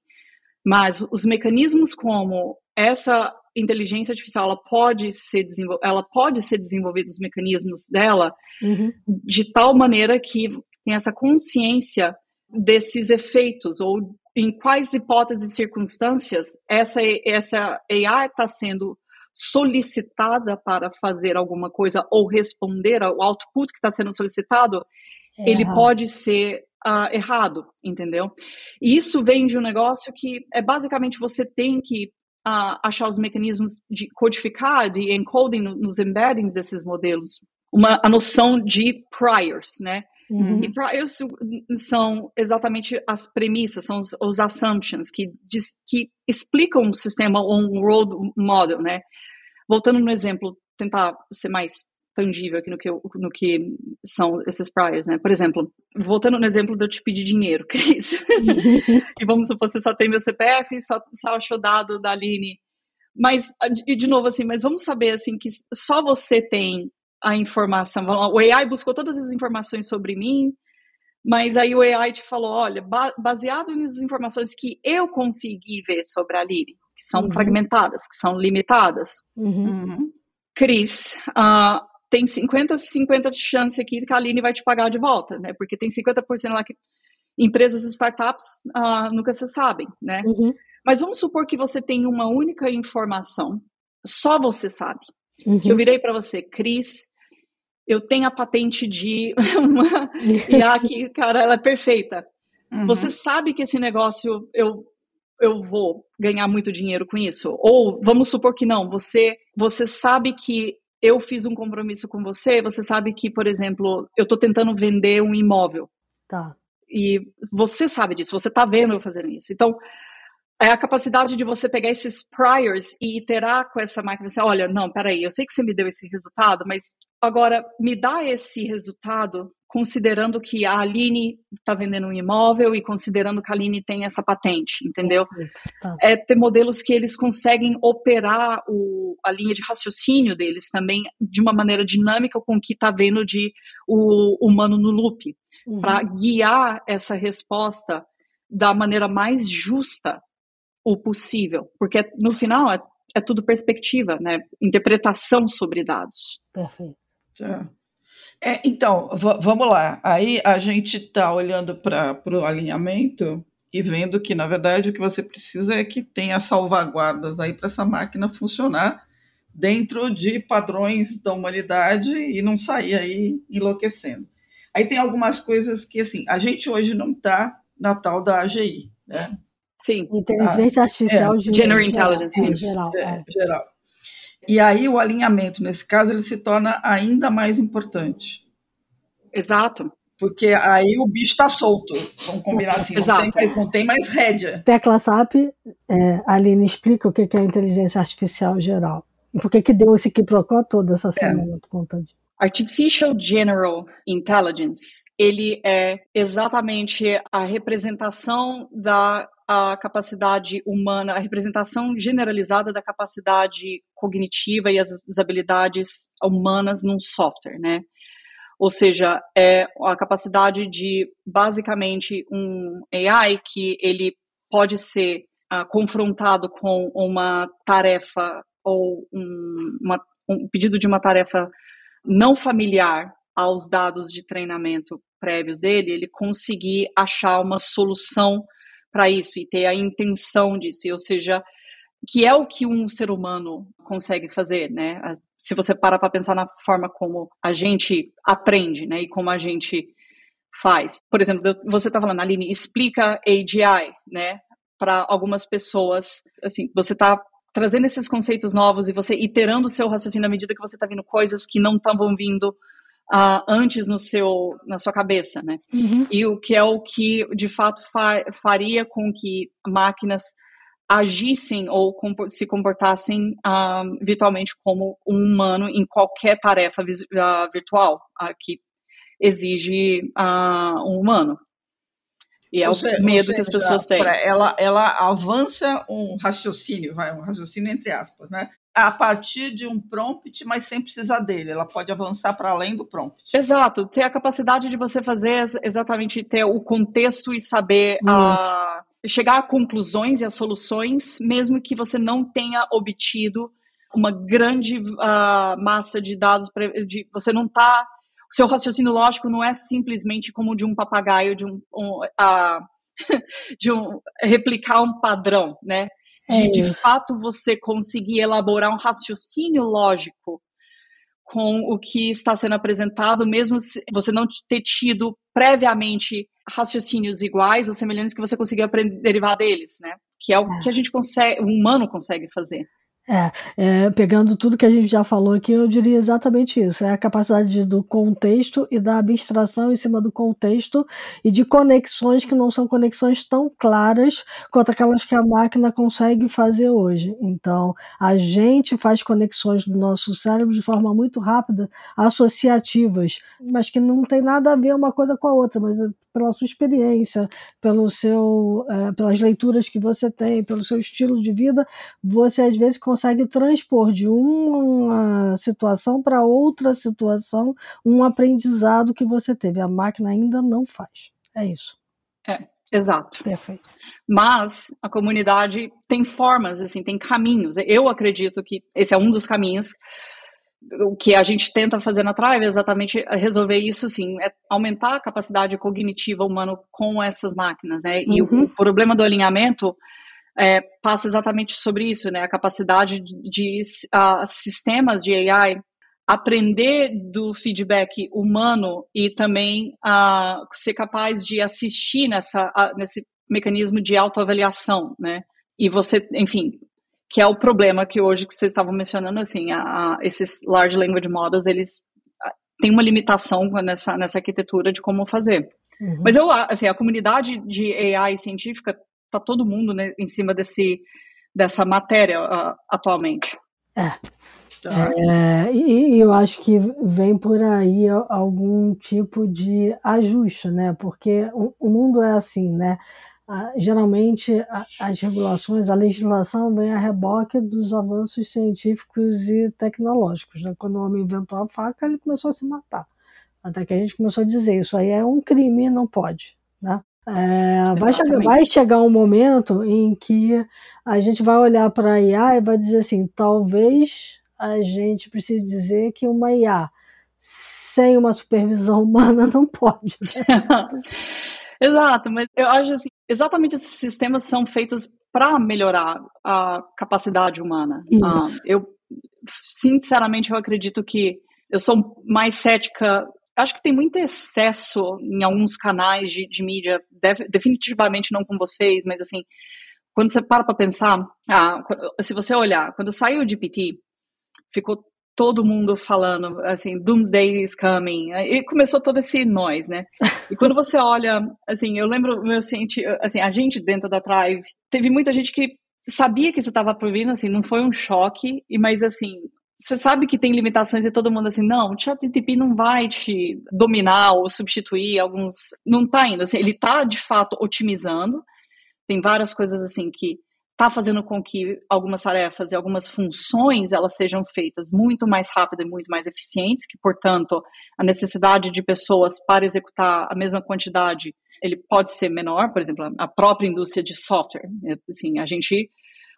Mas os mecanismos como essa inteligência artificial ela pode ser ela pode ser desenvolvida os mecanismos dela uhum. de tal maneira que tem essa consciência desses efeitos ou em quais hipóteses e circunstâncias essa essa AI está sendo solicitada para fazer alguma coisa ou responder ao output que está sendo solicitado, é ele pode ser uh, errado, entendeu? E isso vem de um negócio que é basicamente você tem que uh, achar os mecanismos de codificar, de encoding no, nos embeddings desses modelos, uma a noção de priors, né? Uhum. E priors são exatamente as premissas, são os, os assumptions que, diz, que explicam um sistema ou um role model, né? Voltando no exemplo, tentar ser mais tangível aqui no que, no que são esses priors, né? Por exemplo, voltando no exemplo de eu te pedir dinheiro, Cris. e vamos supor, você só tem meu CPF, só, só achou dado da Aline. Mas, e de novo, assim, mas vamos saber, assim, que só você tem a informação. O AI buscou todas as informações sobre mim, mas aí o AI te falou, olha, baseado nas informações que eu consegui ver sobre a Aline, que são uhum. fragmentadas, que são limitadas. Uhum. uhum. Cris, uh, tem 50 50 de chance aqui que a Aline vai te pagar de volta, né? Porque tem 50% lá que empresas e startups uh, nunca se sabem, né? Uhum. Mas vamos supor que você tem uma única informação, só você sabe. Uhum. Que eu virei para você, Cris, eu tenho a patente de uma IA que, cara, ela é perfeita. Uhum. Você sabe que esse negócio eu eu vou ganhar muito dinheiro com isso? Ou vamos supor que não, você você sabe que eu fiz um compromisso com você, você sabe que, por exemplo, eu estou tentando vender um imóvel. Tá. E você sabe disso, você está vendo eu fazendo isso. Então, é a capacidade de você pegar esses priors e iterar com essa máquina e dizer, olha, não, peraí, eu sei que você me deu esse resultado, mas agora me dá esse resultado considerando que a Aline está vendendo um imóvel e considerando que a Aline tem essa patente, entendeu? Tá. É ter modelos que eles conseguem operar o, a linha de raciocínio deles também de uma maneira dinâmica com o que está vendo de o humano no loop, uhum. para guiar essa resposta da maneira mais justa o possível, porque no final é, é tudo perspectiva, né? Interpretação sobre dados. Perfeito. Tá. É, então, vamos lá. Aí a gente está olhando para o alinhamento e vendo que, na verdade, o que você precisa é que tenha salvaguardas aí para essa máquina funcionar dentro de padrões da humanidade e não sair aí enlouquecendo. Aí tem algumas coisas que, assim, a gente hoje não está na tal da AGI, né? Sim. Inteligência ah, artificial é, General Intelligence. Isso, geral, é, é. geral. E aí o alinhamento, nesse caso, ele se torna ainda mais importante. Exato. Porque aí o bicho está solto, vamos combinar assim, Exato. Não, tem mais, não tem mais rédea. Tecla SAP, é, Aline, explica o que é inteligência artificial geral. E por que, que deu esse quiprocó toda essa é. semana é. por conta disso. Artificial General Intelligence, ele é exatamente a representação da a capacidade humana, a representação generalizada da capacidade cognitiva e as, habilidades humanas num software, né? Ou seja, é a capacidade de basicamente um AI que ele pode ser uh, confrontado com uma tarefa ou um, uma, um pedido de uma tarefa não familiar aos dados de treinamento prévios dele, ele conseguir achar uma solução para isso e ter a intenção disso, ou seja, que é o que um ser humano consegue fazer, né? Se você para para pensar na forma como a gente aprende, né, e como a gente faz. Por exemplo, você está falando, Aline, explica AGI, né, para algumas pessoas, assim, você está trazendo esses conceitos novos e você iterando o seu raciocínio à medida que você está vendo coisas que não estavam vindo uh, antes no seu, na sua cabeça, né? Uhum. E o que é o que de fato fa faria com que máquinas agissem ou se comportassem uh, virtualmente como um humano em qualquer tarefa uh, virtual que exige um humano. E é o medo seja, que as pessoas têm. Ela, ela avança um raciocínio, vai, um raciocínio entre aspas, né? A partir de um prompt, mas sem precisar dele. Ela pode avançar para além do prompt. Exato. Ter a capacidade de você fazer exatamente ter o contexto e saber a, chegar a conclusões e a soluções, mesmo que você não tenha obtido uma grande uh, massa de dados, de, você não está, o seu raciocínio lógico não é simplesmente como de um papagaio, de um, um uh, de um replicar um padrão, né? De, é de fato você conseguir elaborar um raciocínio lógico com o que está sendo apresentado, mesmo se você não ter tido previamente raciocínios iguais ou semelhantes que você conseguiu aprender derivar deles, né? Que é o é. que a gente consegue, o humano consegue fazer. É, é, pegando tudo que a gente já falou aqui, eu diria exatamente isso. É a capacidade do contexto e da abstração em cima do contexto e de conexões que não são conexões tão claras quanto aquelas que a máquina consegue fazer hoje. Então, a gente faz conexões do nosso cérebro de forma muito rápida, associativas, mas que não tem nada a ver uma coisa com a outra, mas pela sua experiência, pelo seu, é, pelas leituras que você tem, pelo seu estilo de vida, você às vezes consegue transpor de uma situação para outra situação um aprendizado que você teve. A máquina ainda não faz. É isso. É, exato. Perfeito. Mas a comunidade tem formas, assim, tem caminhos. Eu acredito que esse é um dos caminhos o que a gente tenta fazer na Tribe é exatamente resolver isso, assim, é aumentar a capacidade cognitiva humana com essas máquinas, né? E uhum. o, o, problema do alinhamento é, passa exatamente sobre isso, né? A capacidade de, de uh, sistemas de AI aprender do feedback humano e também uh, ser capaz de assistir nessa, uh, nesse mecanismo de autoavaliação, né? E você, enfim, que é o problema que hoje que vocês estavam mencionando, assim, a, a, esses large language models, eles têm uma limitação nessa, nessa arquitetura de como fazer. Uhum. Mas eu, assim, a comunidade de AI científica, tá todo mundo né, em cima desse, dessa matéria uh, atualmente. É. Tá. É, e, e, eu acho que vem por aí algum tipo de ajuste, né? Porque o, o mundo é assim, né? geralmente as regulações, a legislação vem a reboque dos avanços científicos e tecnológicos. Né? Quando o homem inventou a faca, ele começou a se matar. Até que a gente começou a dizer isso aí é um crime, não pode. É, vai, chegar, vai, chegar, um momento em que a gente vai olhar para a IA e vai dizer assim: talvez a gente precise dizer que uma IA sem uma supervisão humana não pode. Né? Exato, mas eu acho assim, exatamente esses sistemas são feitos para melhorar a capacidade humana. Uh, eu, sinceramente, eu acredito que eu sou mais cética. Acho que tem muito excesso em alguns canais de, de mídia, def, definitivamente não com vocês, mas assim, quando você para para pensar, ah, se você olhar, quando saiu o GPT, ficou todo mundo falando assim, Doomsday is coming, e começou todo esse nós, né? E quando você olha, assim, eu lembro meu senti, assim, a gente dentro da Tribe, teve muita gente que sabia que isso estava por vir, assim, não foi um choque, e mas assim, você sabe que tem limitações e todo mundo assim, não, o ChatGPT não vai te dominar ou substituir alguns, não tá indo, assim, ele tá de fato otimizando, tem várias coisas assim que está fazendo com que algumas tarefas e algumas funções elas sejam feitas muito mais rápido e muito mais eficientes, que portanto a necessidade de pessoas para executar a mesma quantidade ele pode ser menor, por exemplo, a própria indústria de software, assim, a gente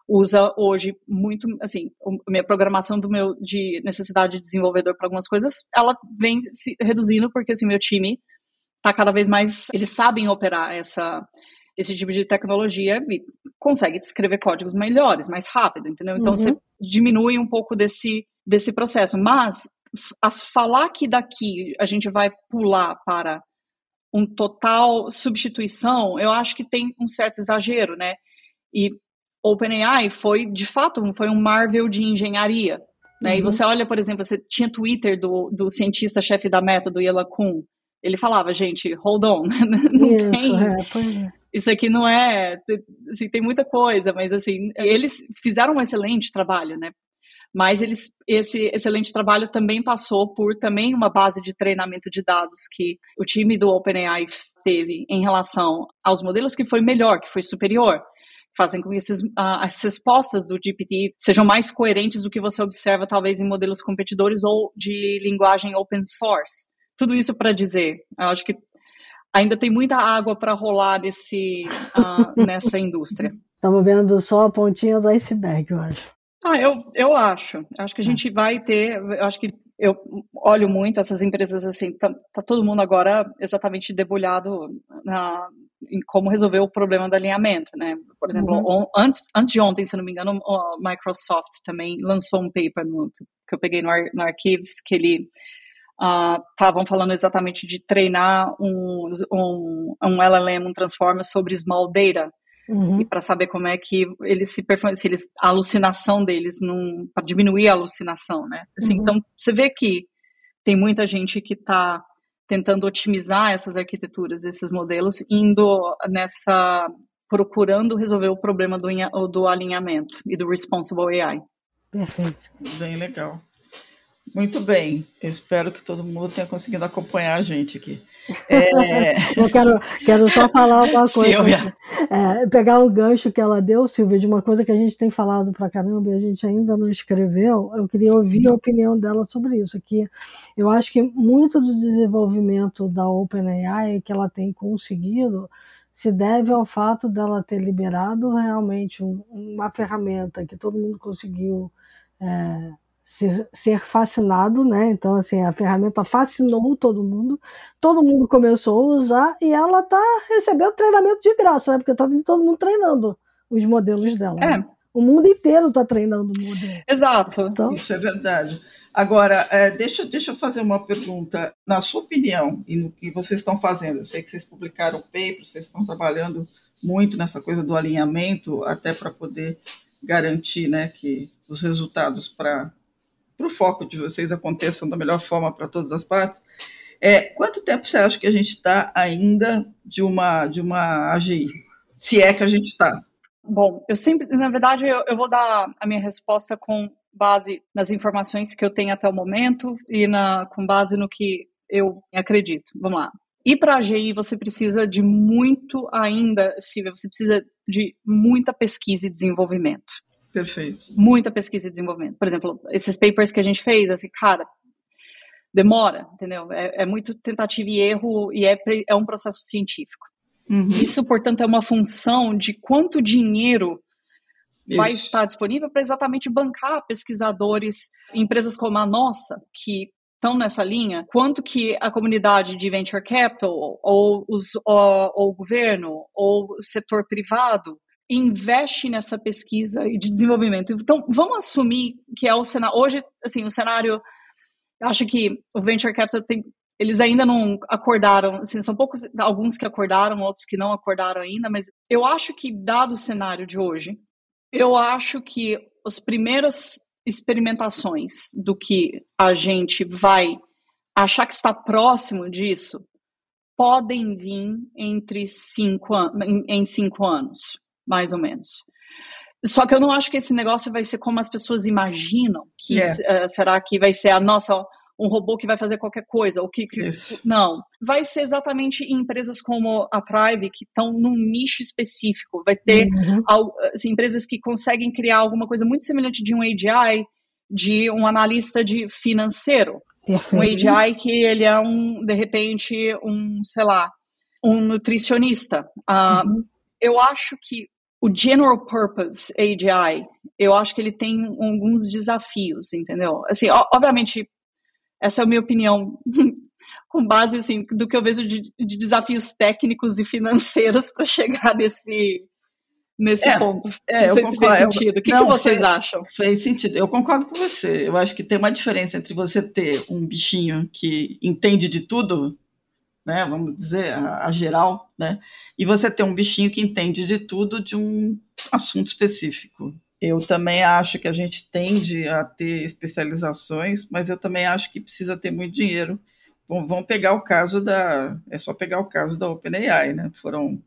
usa hoje muito, assim, a minha programação do meu de necessidade de desenvolvedor para algumas coisas, ela vem se reduzindo porque assim meu time está cada vez mais, eles sabem operar essa esse tipo de tecnologia e consegue escrever códigos melhores, mais rápido, entendeu? Então uhum. você diminui um pouco desse, desse processo. Mas as falar que daqui a gente vai pular para um total substituição, eu acho que tem um certo exagero, né? E OpenAI foi, de fato, foi um Marvel de engenharia. Né? Uhum. E você olha, por exemplo, você tinha Twitter do, do cientista-chefe da Meta, do Yela Kuhn. Ele falava, gente, hold on, não Isso, tem. É, é isso aqui não é. Assim, tem muita coisa, mas assim, eles fizeram um excelente trabalho, né? Mas eles, esse excelente trabalho também passou por também uma base de treinamento de dados que o time do OpenAI teve em relação aos modelos que foi melhor, que foi superior fazem com que esses, uh, as respostas do GPT sejam mais coerentes do que você observa talvez em modelos competidores ou de linguagem open source. Tudo isso para dizer, eu acho que ainda tem muita água para rolar nesse, uh, nessa indústria. Estamos vendo só a pontinha do iceberg, eu acho. Ah, eu, eu acho. Acho que a gente vai ter. Acho que eu olho muito essas empresas assim. Tá, tá todo mundo agora exatamente debulhado na, em como resolver o problema do alinhamento, né? Por exemplo, uhum. on, antes, antes de ontem, se não me engano, a Microsoft também lançou um paper no, que eu peguei no, no Archives, que ele estavam uh, falando exatamente de treinar um, um, um LLM, um Transformer sobre small data, Uhum. E para saber como é que eles se se eles a alucinação deles para diminuir a alucinação, né? Assim, uhum. Então você vê que tem muita gente que está tentando otimizar essas arquiteturas, esses modelos, indo nessa procurando resolver o problema do, do alinhamento e do responsible AI. Perfeito. Bem legal. Muito bem, eu espero que todo mundo tenha conseguido acompanhar a gente aqui. É... eu quero, quero só falar uma coisa. Silvia. É, pegar o gancho que ela deu, Silvia, de uma coisa que a gente tem falado pra caramba e a gente ainda não escreveu. Eu queria ouvir a opinião dela sobre isso. Que eu acho que muito do desenvolvimento da OpenAI que ela tem conseguido se deve ao fato dela ter liberado realmente um, uma ferramenta que todo mundo conseguiu. É, ser, ser fascinado, né? Então, assim, a ferramenta fascinou todo mundo, todo mundo começou a usar e ela tá recebendo treinamento de graça, né? Porque tá todo mundo treinando os modelos dela. É. Né? O mundo inteiro está treinando o modelo. Exato. Então, Isso é verdade. Agora, é, deixa, deixa eu fazer uma pergunta. Na sua opinião, e no que vocês estão fazendo, eu sei que vocês publicaram paper, vocês estão trabalhando muito nessa coisa do alinhamento, até para poder garantir né, que os resultados para para o foco de vocês aconteçam da melhor forma para todas as partes. É, quanto tempo você acha que a gente está ainda de uma, de uma AGI? Se é que a gente está. Bom, eu sempre, na verdade, eu, eu, vou dar a minha resposta com base nas informações que eu tenho até o momento e na, com base no que eu acredito. Vamos lá. E para a AGI você precisa de muito ainda, Silvia, você precisa de muita pesquisa e desenvolvimento. Perfeito. Muita pesquisa e desenvolvimento. Por exemplo, esses papers que a gente fez, assim, cara, demora, entendeu? É, é muito tentativa e erro e é, é um processo científico. Uhum. Isso, portanto, é uma função de quanto dinheiro Isso. vai estar disponível para exatamente bancar pesquisadores, empresas como a nossa, que estão nessa linha, quanto que a comunidade de venture capital, ou, os, ou, ou o governo, ou o setor privado, investe nessa pesquisa e de desenvolvimento. Então, vamos assumir que é o cenário. Hoje, assim, o cenário. Acho que o Venture Capital tem. Eles ainda não acordaram, assim, são poucos, alguns que acordaram, outros que não acordaram ainda, mas eu acho que, dado o cenário de hoje, eu acho que as primeiras experimentações do que a gente vai achar que está próximo disso podem vir entre cinco, em, em cinco anos mais ou menos. Só que eu não acho que esse negócio vai ser como as pessoas imaginam, que é. uh, será que vai ser a nossa um robô que vai fazer qualquer coisa, ou que, que não, vai ser exatamente em empresas como a Thrive que estão num nicho específico, vai ter uhum. assim, empresas que conseguem criar alguma coisa muito semelhante de um AGI, de um analista de financeiro, Perfeito. um AGI que ele é um de repente um sei lá um nutricionista. Uh, uhum. Eu acho que o General Purpose AGI, eu acho que ele tem alguns desafios, entendeu? Assim, obviamente, essa é a minha opinião com base assim do que eu vejo de, de desafios técnicos e financeiros para chegar nesse nesse é, ponto. É, não sei se fez sentido. o que, não, que vocês fez, acham? Fez sentido. Eu concordo com você. Eu acho que tem uma diferença entre você ter um bichinho que entende de tudo, né? Vamos dizer a, a geral, né? e você ter um bichinho que entende de tudo de um assunto específico. Eu também acho que a gente tende a ter especializações, mas eu também acho que precisa ter muito dinheiro. Bom, vamos pegar o caso da. É só pegar o caso da OpenAI, né? Foram,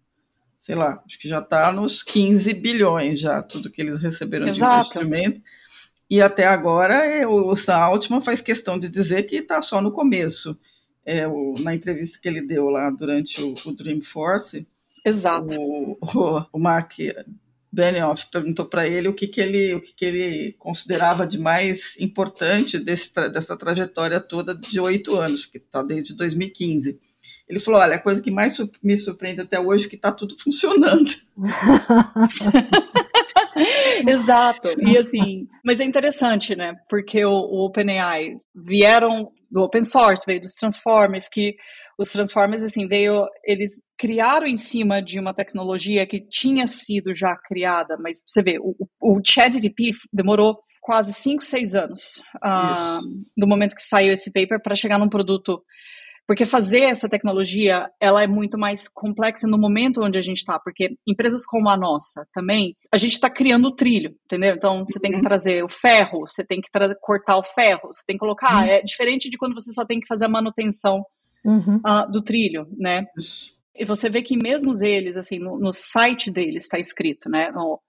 sei lá, acho que já está nos 15 bilhões já, tudo que eles receberam Exato. de investimento. E até agora, é, o Sam Altman faz questão de dizer que está só no começo. É, o, na entrevista que ele deu lá durante o, o Dreamforce, Exato. O, o, o Mark Benioff perguntou para ele o que, que ele o que, que ele considerava de mais importante desse, dessa trajetória toda de oito anos, que está desde 2015. Ele falou: olha, a coisa que mais me surpreende até hoje é que está tudo funcionando. Exato. E assim, mas é interessante, né? Porque o, o OpenAI vieram do open source, veio dos Transformers, que os Transformers, assim, veio, eles criaram em cima de uma tecnologia que tinha sido já criada, mas você vê, o, o ChatGPT demorou quase 5, 6 anos uh, do momento que saiu esse paper para chegar num produto porque fazer essa tecnologia, ela é muito mais complexa no momento onde a gente está, porque empresas como a nossa também, a gente está criando o trilho, entendeu? Então, você tem que uhum. trazer o ferro, você tem que cortar o ferro, você tem que colocar. Uhum. É diferente de quando você só tem que fazer a manutenção uhum. uh, do trilho, né? E você vê que mesmo eles, assim, no, no site deles está escrito, né? No,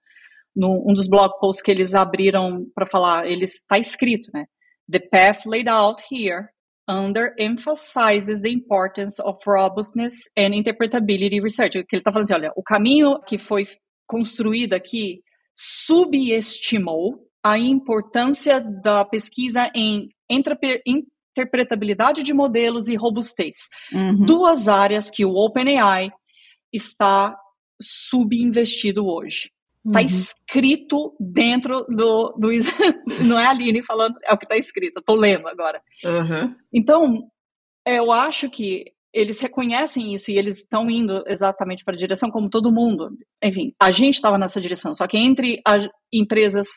no, um dos blog posts que eles abriram para falar, eles está escrito, né? The path laid out here under emphasizes the importance of robustness and interpretability research. Que ele está falando assim, olha, o caminho que foi construído aqui subestimou a importância da pesquisa em interpretabilidade de modelos e robustez. Uhum. Duas áreas que o OpenAI está subinvestido hoje. Está uhum. escrito dentro do, do. Não é a Aline falando, é o que está escrito, estou lendo agora. Uhum. Então, eu acho que eles reconhecem isso e eles estão indo exatamente para a direção como todo mundo. Enfim, a gente estava nessa direção, só que entre as empresas.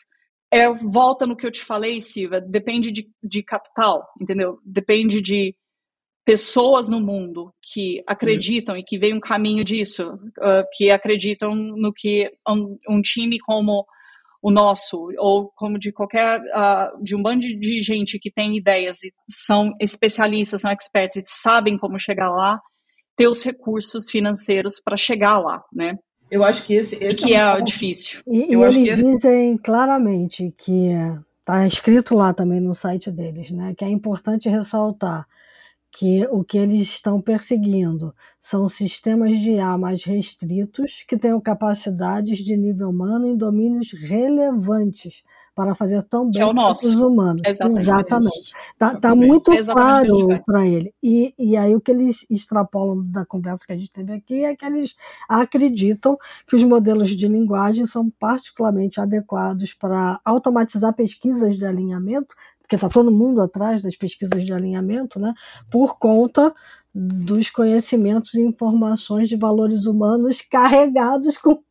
É, volta no que eu te falei, Silva, depende de, de capital, entendeu? Depende de pessoas no mundo que acreditam e que veem um caminho disso, uh, que acreditam no que um, um, time como o nosso ou como de qualquer uh, de um bando de gente que tem ideias e são especialistas, são experts e sabem como chegar lá, ter os recursos financeiros para chegar lá, né? Eu acho que esse, esse que é, um é difícil. E, e eles esse... dizem claramente que está escrito lá também no site deles, né? Que é importante ressaltar que o que eles estão perseguindo são sistemas de IA mais restritos que tenham capacidades de nível humano em domínios relevantes para fazer tão bem é os humanos. Exatamente. Exatamente. Tá, tá muito claro para ele. E, e aí o que eles extrapolam da conversa que a gente teve aqui é que eles acreditam que os modelos de linguagem são particularmente adequados para automatizar pesquisas de alinhamento porque está todo mundo atrás das pesquisas de alinhamento, né, por conta dos conhecimentos e informações de valores humanos carregados com,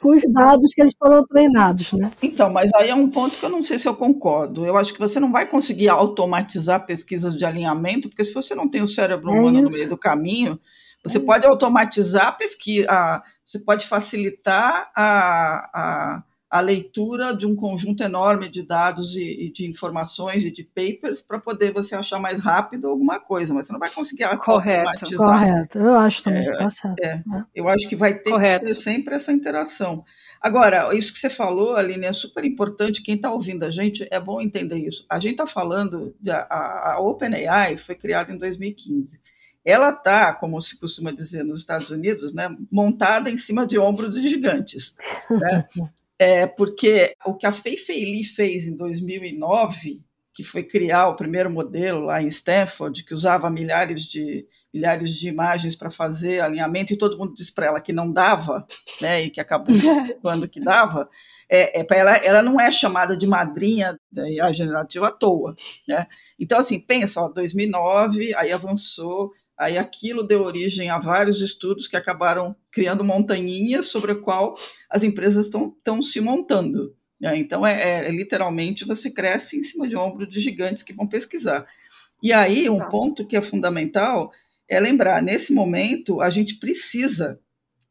com os dados que eles foram treinados, né? Então, mas aí é um ponto que eu não sei se eu concordo. Eu acho que você não vai conseguir automatizar pesquisas de alinhamento, porque se você não tem o cérebro é humano no meio do caminho, você é pode automatizar a pesquisa, você pode facilitar a, a a leitura de um conjunto enorme de dados e, e de informações e de papers para poder você achar mais rápido alguma coisa, mas você não vai conseguir correto, automatizar. Correto, eu acho também é, que tá certo. É, é. Eu acho que vai ter correto. que ter sempre essa interação. Agora, isso que você falou, Aline, é super importante. Quem está ouvindo a gente, é bom entender isso. A gente está falando, de, a, a OpenAI foi criada em 2015 ela está, como se costuma dizer nos Estados Unidos, né, montada em cima de ombros de gigantes. Né? É, porque o que a Fei Fei Li fez em 2009, que foi criar o primeiro modelo lá em Stanford, que usava milhares de, milhares de imagens para fazer alinhamento, e todo mundo disse para ela que não dava, né, e que acabou quando que dava, é, é ela, ela não é chamada de madrinha da IA generativa à toa. Né? Então, assim, pensa, ó, 2009, aí avançou, Aí aquilo deu origem a vários estudos que acabaram criando montanhas sobre a qual as empresas estão se montando. Né? Então, é, é, literalmente você cresce em cima de um ombro de gigantes que vão pesquisar. E aí, um ponto que é fundamental é lembrar: nesse momento, a gente precisa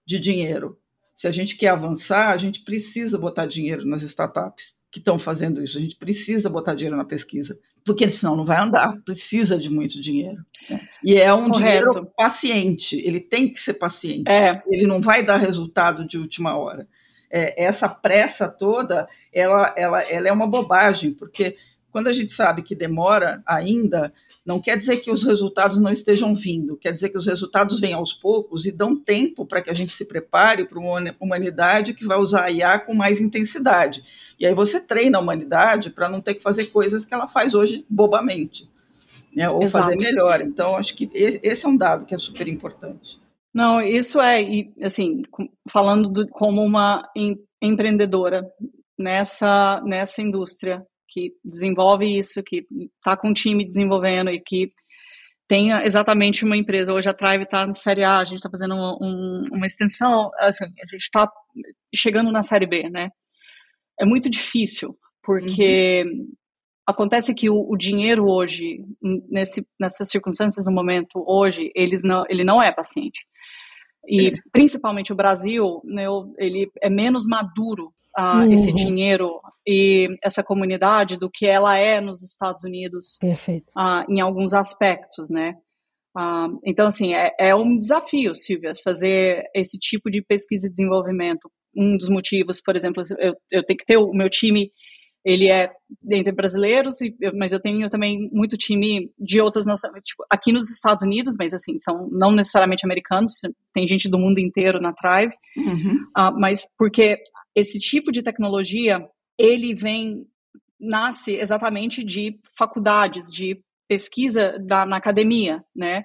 de dinheiro. Se a gente quer avançar, a gente precisa botar dinheiro nas startups que estão fazendo isso. A gente precisa botar dinheiro na pesquisa porque senão não vai andar, precisa de muito dinheiro. Né? E é um Correto. dinheiro paciente, ele tem que ser paciente, é. ele não vai dar resultado de última hora. É, essa pressa toda, ela, ela, ela é uma bobagem, porque quando a gente sabe que demora ainda, não quer dizer que os resultados não estejam vindo, quer dizer que os resultados vêm aos poucos e dão tempo para que a gente se prepare para uma humanidade que vai usar a IA com mais intensidade. E aí você treina a humanidade para não ter que fazer coisas que ela faz hoje bobamente. né? ou Exato. fazer melhor. Então, acho que esse é um dado que é super importante. Não, isso é, e, assim, falando do, como uma em, empreendedora nessa, nessa indústria que desenvolve isso, que está com um time desenvolvendo e que tem exatamente uma empresa. Hoje a Tribe está na Série A, a gente está fazendo um, um, uma extensão, assim, a gente está chegando na Série B, né? É muito difícil, porque uhum. acontece que o, o, dinheiro hoje, nesse, nessas circunstâncias no momento hoje, eles não, ele não é paciente. E é. principalmente o Brasil, né, ele é menos maduro uh, uhum. esse dinheiro e essa comunidade do que ela é nos Estados Unidos uh, em alguns aspectos, né? Uh, então, assim, é, é, um desafio, Silvia, fazer esse tipo de pesquisa e desenvolvimento. Um dos motivos, por exemplo, eu, eu tenho que ter o meu time ele é entre brasileiros, mas eu tenho também muito time de outras nações, tipo, aqui nos Estados Unidos, mas assim, são não necessariamente americanos, tem gente do mundo inteiro na Thrive, uhum. uh, mas porque esse tipo de tecnologia, ele vem, nasce exatamente de faculdades, de pesquisa da, na academia, né?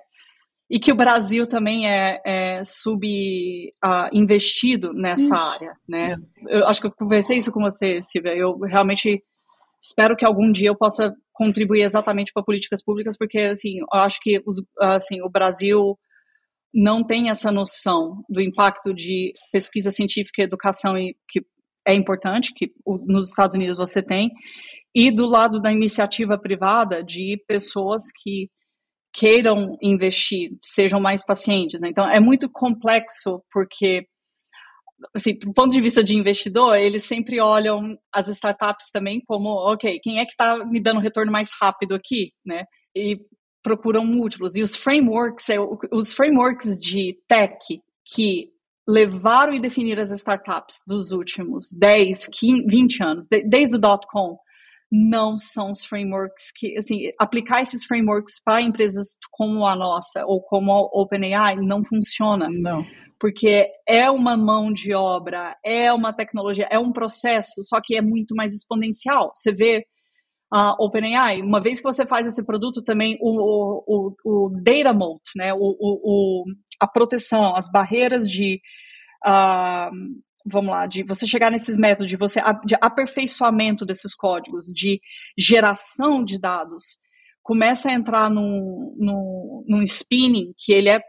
E que o Brasil também é, é subinvestido uh, nessa Ixi, área, né? É. Eu acho que eu conversei isso com você, Silvia. Eu realmente espero que algum dia eu possa contribuir exatamente para políticas públicas, porque assim, eu acho que os, assim, o Brasil não tem essa noção do impacto de pesquisa científica e educação e que é importante, que nos Estados Unidos você tem, e do lado da iniciativa privada de pessoas que queiram investir, sejam mais pacientes. Né? Então, é muito complexo, porque, assim, do ponto de vista de investidor, eles sempre olham as startups também como, ok, quem é que está me dando retorno mais rápido aqui, né? E procuram múltiplos. E os frameworks, é os frameworks de tech que levaram e definiram as startups dos últimos 10, 15, 20 anos, desde o dot-com, não são os frameworks que, assim, aplicar esses frameworks para empresas como a nossa ou como a OpenAI não funciona. Não. Porque é uma mão de obra, é uma tecnologia, é um processo, só que é muito mais exponencial. Você vê a OpenAI, uma vez que você faz esse produto também, o, o, o data moat, né, o, o, a proteção, as barreiras de, uh, vamos lá, de você chegar nesses métodos, de você de aperfeiçoamento desses códigos, de geração de dados, começa a entrar num, num, num spinning que ele é,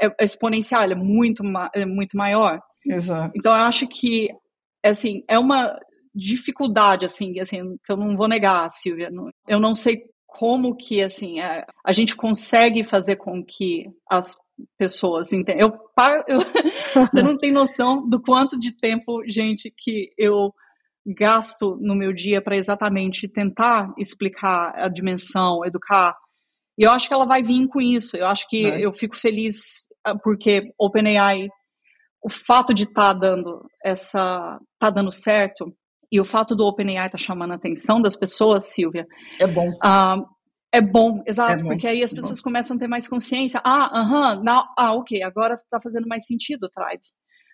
é exponencial, é muito, é muito maior. Exato. Então, eu acho que, assim, é uma dificuldade, assim, assim, que eu não vou negar, Silvia. Eu não sei como que, assim, a, é, a gente consegue fazer com que as pessoas entendam. Eu, eu, você não tem noção do quanto de tempo, gente, que eu gasto no meu dia para exatamente tentar explicar a dimensão, educar. E eu acho que ela vai vir com isso. Eu acho que é. eu fico feliz ah, porque OpenAI, o fato de estar tá dando essa, tá dando certo, e o fato do OpenAI estar tá chamando a atenção das pessoas, Silvia. É bom. Uh, é bom, exato, é bom, porque aí as pessoas começam a ter mais consciência. Ah, aham, uh -huh, ah, ok, agora está fazendo mais sentido o Tribe.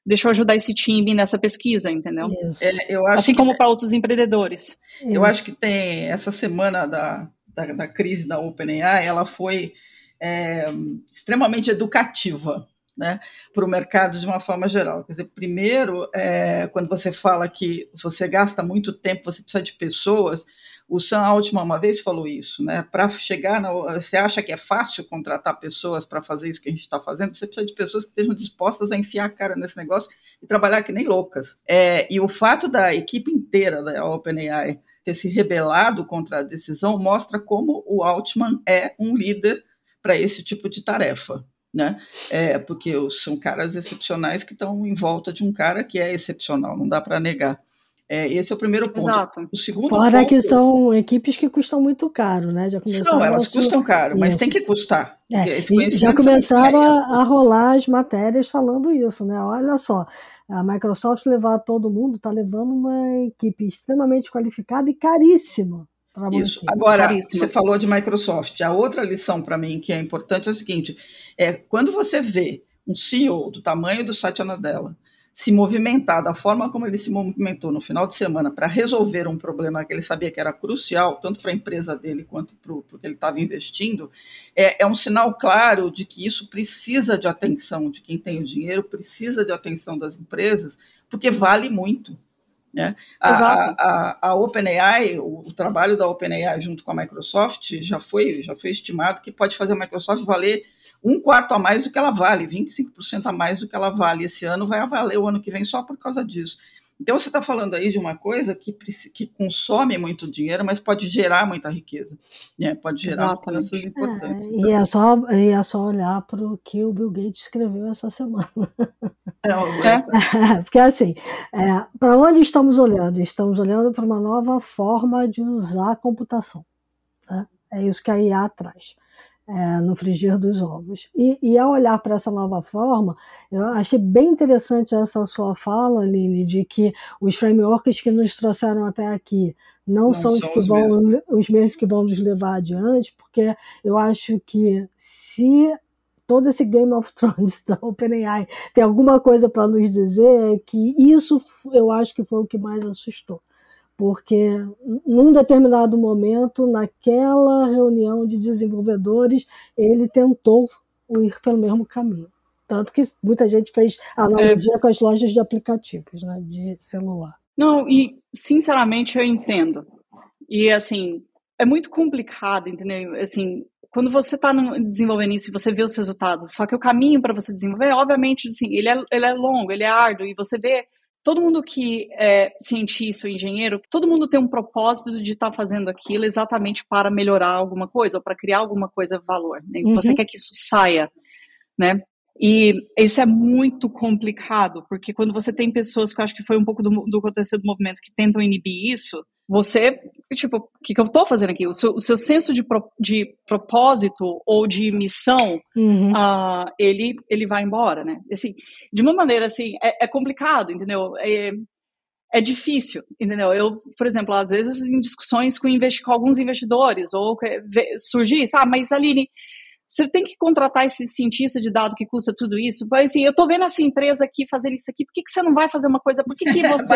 Deixa eu ajudar esse time nessa pesquisa, entendeu? É, assim como para outros empreendedores. Eu acho que tem essa semana da, da, da crise da OpenAI, ela foi é, extremamente educativa né, para o mercado de uma forma geral. Quer dizer, primeiro, é, quando você fala que se você gasta muito tempo, você precisa de pessoas, o Sam Altman uma vez falou isso, né? Para chegar na. Você acha que é fácil contratar pessoas para fazer isso que a gente está fazendo? Você precisa de pessoas que estejam dispostas a enfiar a cara nesse negócio e trabalhar que nem loucas. É, e o fato da equipe inteira da OpenAI ter se rebelado contra a decisão mostra como o Altman é um líder para esse tipo de tarefa né? É, porque são caras excepcionais que estão em volta de um cara que é excepcional, não dá para negar. É, esse é o primeiro ponto. Exato. O segundo Fora ponto, que são equipes que custam muito caro, né? Já são, elas custam caro, mas tem que custar. É, já começaram a, a, rolar as matérias falando isso, né? Olha só, a Microsoft levar todo mundo está levando uma equipe extremamente qualificada e caríssima. Isso. Agora, Caríssima. você falou de Microsoft. A outra lição para mim que é importante é o seguinte: é quando você vê um CEO do tamanho do Satya Nadella se movimentar da forma como ele se movimentou no final de semana para resolver um problema que ele sabia que era crucial, tanto para a empresa dele quanto para o que ele estava investindo, é, é, um sinal claro de que isso precisa de atenção de quem tem o dinheiro, precisa de atenção das empresas, porque vale muito. Né? A, a, a, OpenAI, o, o, trabalho da OpenAI junto com a Microsoft já foi, já foi estimado que pode fazer a Microsoft valer um quarto a mais do que ela vale, 25% a mais do que ela vale. Esse ano vai valer o ano que vem só por causa disso. Então você está falando aí de uma coisa que, que consome muito dinheiro, mas pode gerar muita riqueza. Né? Pode gerar mudanças importantes. É, e, é só, e é só olhar para o que o Bill Gates escreveu essa semana. É, é. Porque assim, é, para onde estamos olhando? Estamos olhando para uma nova forma de usar a computação. Né? É isso que a IA traz é, no frigir dos ovos. E, e ao olhar para essa nova forma, eu achei bem interessante essa sua fala, Aline, de que os frameworks que nos trouxeram até aqui não, não são, os, que os vão, mesmos. os mesmos que vão nos levar adiante, porque eu acho que se todo esse Game of Thrones da OpenAI tem alguma coisa para nos dizer, é que isso eu acho que foi o que mais assustou porque num determinado momento, naquela reunião de desenvolvedores, ele tentou ir pelo mesmo caminho. Tanto que muita gente fez analogia é. com as lojas de aplicativos, né, de celular. Não, e sinceramente eu entendo. E assim, é muito complicado, entendeu? Assim, quando você está desenvolvendo isso e você vê os resultados, só que o caminho para você desenvolver, obviamente, assim, ele é, ele é longo, ele é árduo, e você vê todo mundo que é cientista ou engenheiro, todo mundo tem um propósito de estar tá fazendo aquilo exatamente para melhorar alguma coisa ou para criar alguma coisa de valor. Né? Uhum. Você quer que isso saia, né? E isso é muito complicado, porque quando você tem pessoas que eu acho que foi um pouco do, do aconteceu do movimento que tentam inibir isso, você, tipo, o que, que eu estou fazendo aqui? O seu, o seu senso de, pro, de propósito ou de missão, uhum. uh, ele, ele vai embora, né? Assim, de uma maneira, assim, é, é complicado, entendeu? É, é difícil, entendeu? Eu, por exemplo, às vezes em discussões com, com alguns investidores, ou surgir isso, ah, mas Aline, você tem que contratar esse cientista de dado que custa tudo isso. Mas assim, eu tô vendo essa empresa aqui fazendo isso aqui, por que, que você não vai fazer uma coisa? Por que, que você.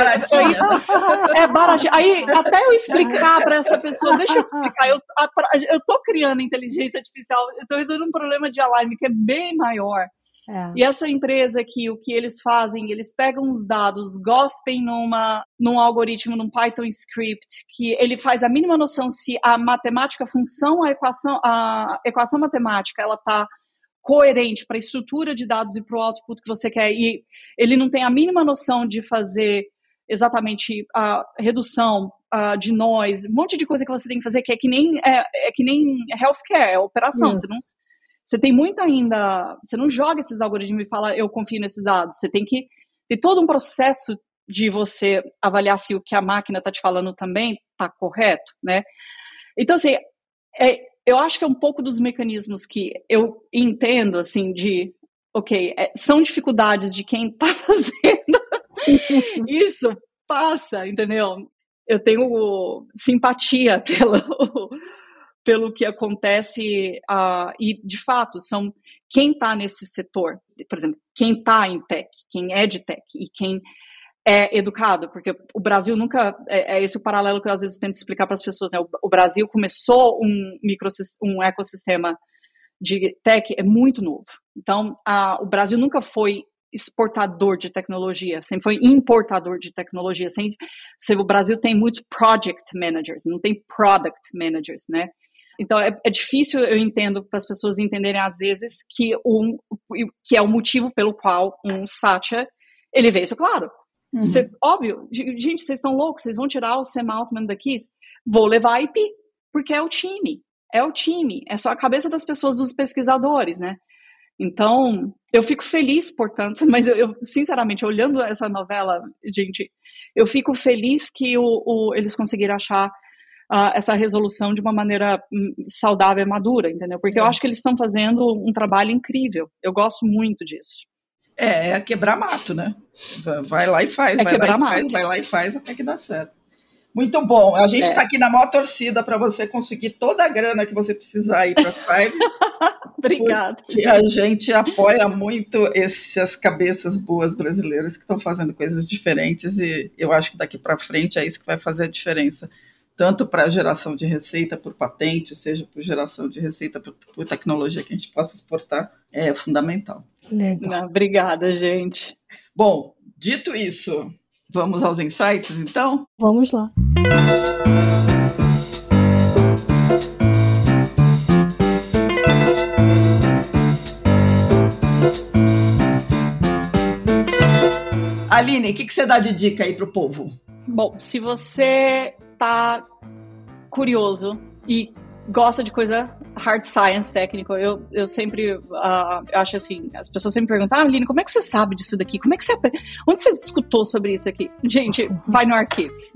é baratinho. Aí, até eu explicar para essa pessoa, deixa eu explicar, eu, tô criando inteligência artificial, eu tô resolvendo um problema de alarme que é bem maior. É. E essa empresa aqui, o que eles fazem, eles pegam os dados, gospem numa, num algoritmo, num Python script, que ele faz a mínima noção se a matemática, a função, a equação, a equação matemática, ela está coerente para a estrutura de dados e para o output que você quer. E ele não tem a mínima noção de fazer exatamente a redução uh, de noise, um monte de coisa que você tem que fazer que é que nem é, é que nem healthcare, é operação. Você não você tem muito ainda. Você não joga esses algoritmos e fala, eu confio nesses dados. Você tem que ter todo um processo de você avaliar se o que a máquina está te falando também está correto, né? Então, assim, é, eu acho que é um pouco dos mecanismos que eu entendo, assim, de, ok, é, são dificuldades de quem está fazendo isso, passa, entendeu? Eu tenho simpatia pelo, pelo que acontece uh, e de fato são quem está nesse setor, por exemplo, quem está em tech, quem é de tech e quem é educado, porque o Brasil nunca é, é esse o paralelo que eu às vezes tento explicar para as pessoas. Né? O, o, Brasil começou um micro um ecossistema de tech é muito novo. Então, o Brasil nunca foi exportador de tecnologia, sempre foi importador de tecnologia. Sempre, o Brasil tem muitos project managers, não tem product managers, né? Então é, é difícil, eu entendo, para as pessoas entenderem às vezes que, um, que é o motivo pelo qual um Satya ele vê isso, claro. Uhum. Você, óbvio, gente, vocês estão loucos, vocês vão tirar o Sam Altman daqui? Vou levar a IP, porque é o time, é o time, é só a cabeça das pessoas, dos pesquisadores, né? Então, eu fico feliz, portanto, mas eu, eu, sinceramente, olhando essa novela, gente, eu fico feliz que o, o, eles conseguiram achar uh, essa resolução de uma maneira hum, saudável e madura, entendeu? Porque é. eu acho que eles estão fazendo um trabalho incrível. Eu gosto muito disso. É, é quebrar mato, né? Vai lá e faz, é vai lá e mato. faz, vai lá e faz até que dá certo. Muito bom. A gente está é. aqui na maior torcida para você conseguir toda a grana que você precisar ir para a Thrive. Obrigada. E a gente apoia muito essas cabeças boas brasileiras que estão fazendo coisas diferentes e eu acho que daqui para frente é isso que vai fazer a diferença. Tanto para a geração de receita por patente, seja por geração de receita por, por tecnologia que a gente possa exportar, é fundamental. Legal. Não, obrigada, gente. Bom, dito isso, vamos aos insights então? Vamos lá. Aline, o que, que você dá de dica aí para o povo? Bom, se você tá curioso e gosta de coisa hard science técnico, eu, eu sempre uh, acho assim, as pessoas sempre perguntam, ah, Aline, como é que você sabe disso daqui? Como é que você onde você escutou sobre isso aqui? Gente, vai no Archives.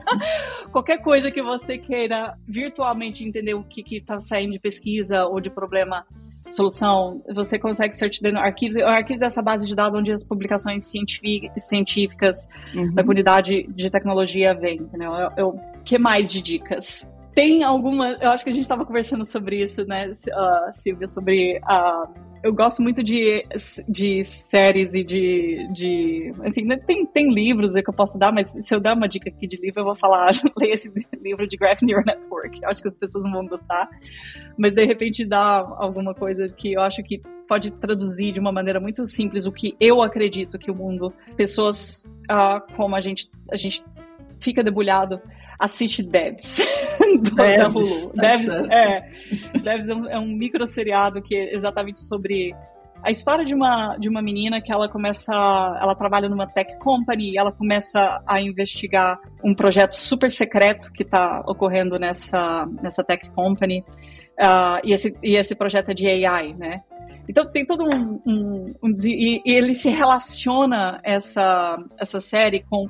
Qualquer coisa que você queira virtualmente entender o que está saindo de pesquisa ou de problema solução, você consegue search no Archives. O Archives é essa base de dados onde as publicações científicas uhum. da comunidade de tecnologia vêm, entendeu? O que mais de dicas? Tem alguma. Eu acho que a gente estava conversando sobre isso, né, uh, Silvia, sobre uh, eu gosto muito de, de séries e de, de enfim, né, tem, tem livros que eu posso dar, mas se eu dar uma dica aqui de livro, eu vou falar, leia esse livro de Graph Neural Network. Eu acho que as pessoas não vão gostar, mas de repente dá alguma coisa que eu acho que pode traduzir de uma maneira muito simples o que eu acredito que o mundo, pessoas uh, como a gente, a gente fica debulhado assiste Devs, do, Devs da Hulu. Tá Devs, é, Devs é um, é um micro seriado que é exatamente sobre a história de uma, de uma menina que ela começa, ela trabalha numa tech company e ela começa a investigar um projeto super secreto que está ocorrendo nessa, nessa tech company. Uh, e, esse, e esse projeto é de AI, né? Então tem todo um, um, um e, e, ele se relaciona essa essa série com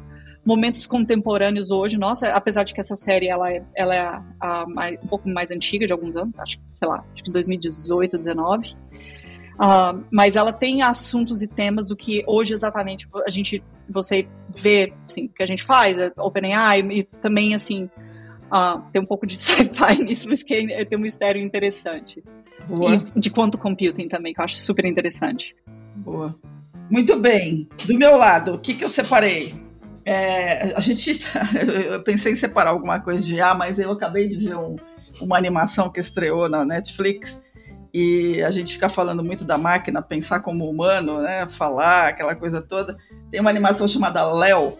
momentos contemporâneos hoje. Nossa, apesar de que essa série ela é, ela é a, a, um pouco mais antiga, de alguns anos, acho que, sei lá, acho que 2018, 2019. Uh, mas ela tem assuntos e temas do que hoje exatamente a gente, você vê, assim, que a gente faz, é OpenAI, e também, assim, uh, tem um pouco de sci-fi nisso, mas que tem um mistério interessante. Boa. E de quanto computing também, que eu acho super interessante. Boa. Muito bem. Do meu lado, o que, que eu separei? É, a gente, eu pensei em separar alguma coisa de A, mas eu acabei de ver um, uma animação que estreou na Netflix e a gente fica falando muito da máquina, pensar como humano, né? Falar, aquela coisa toda. Tem uma animação chamada Léo,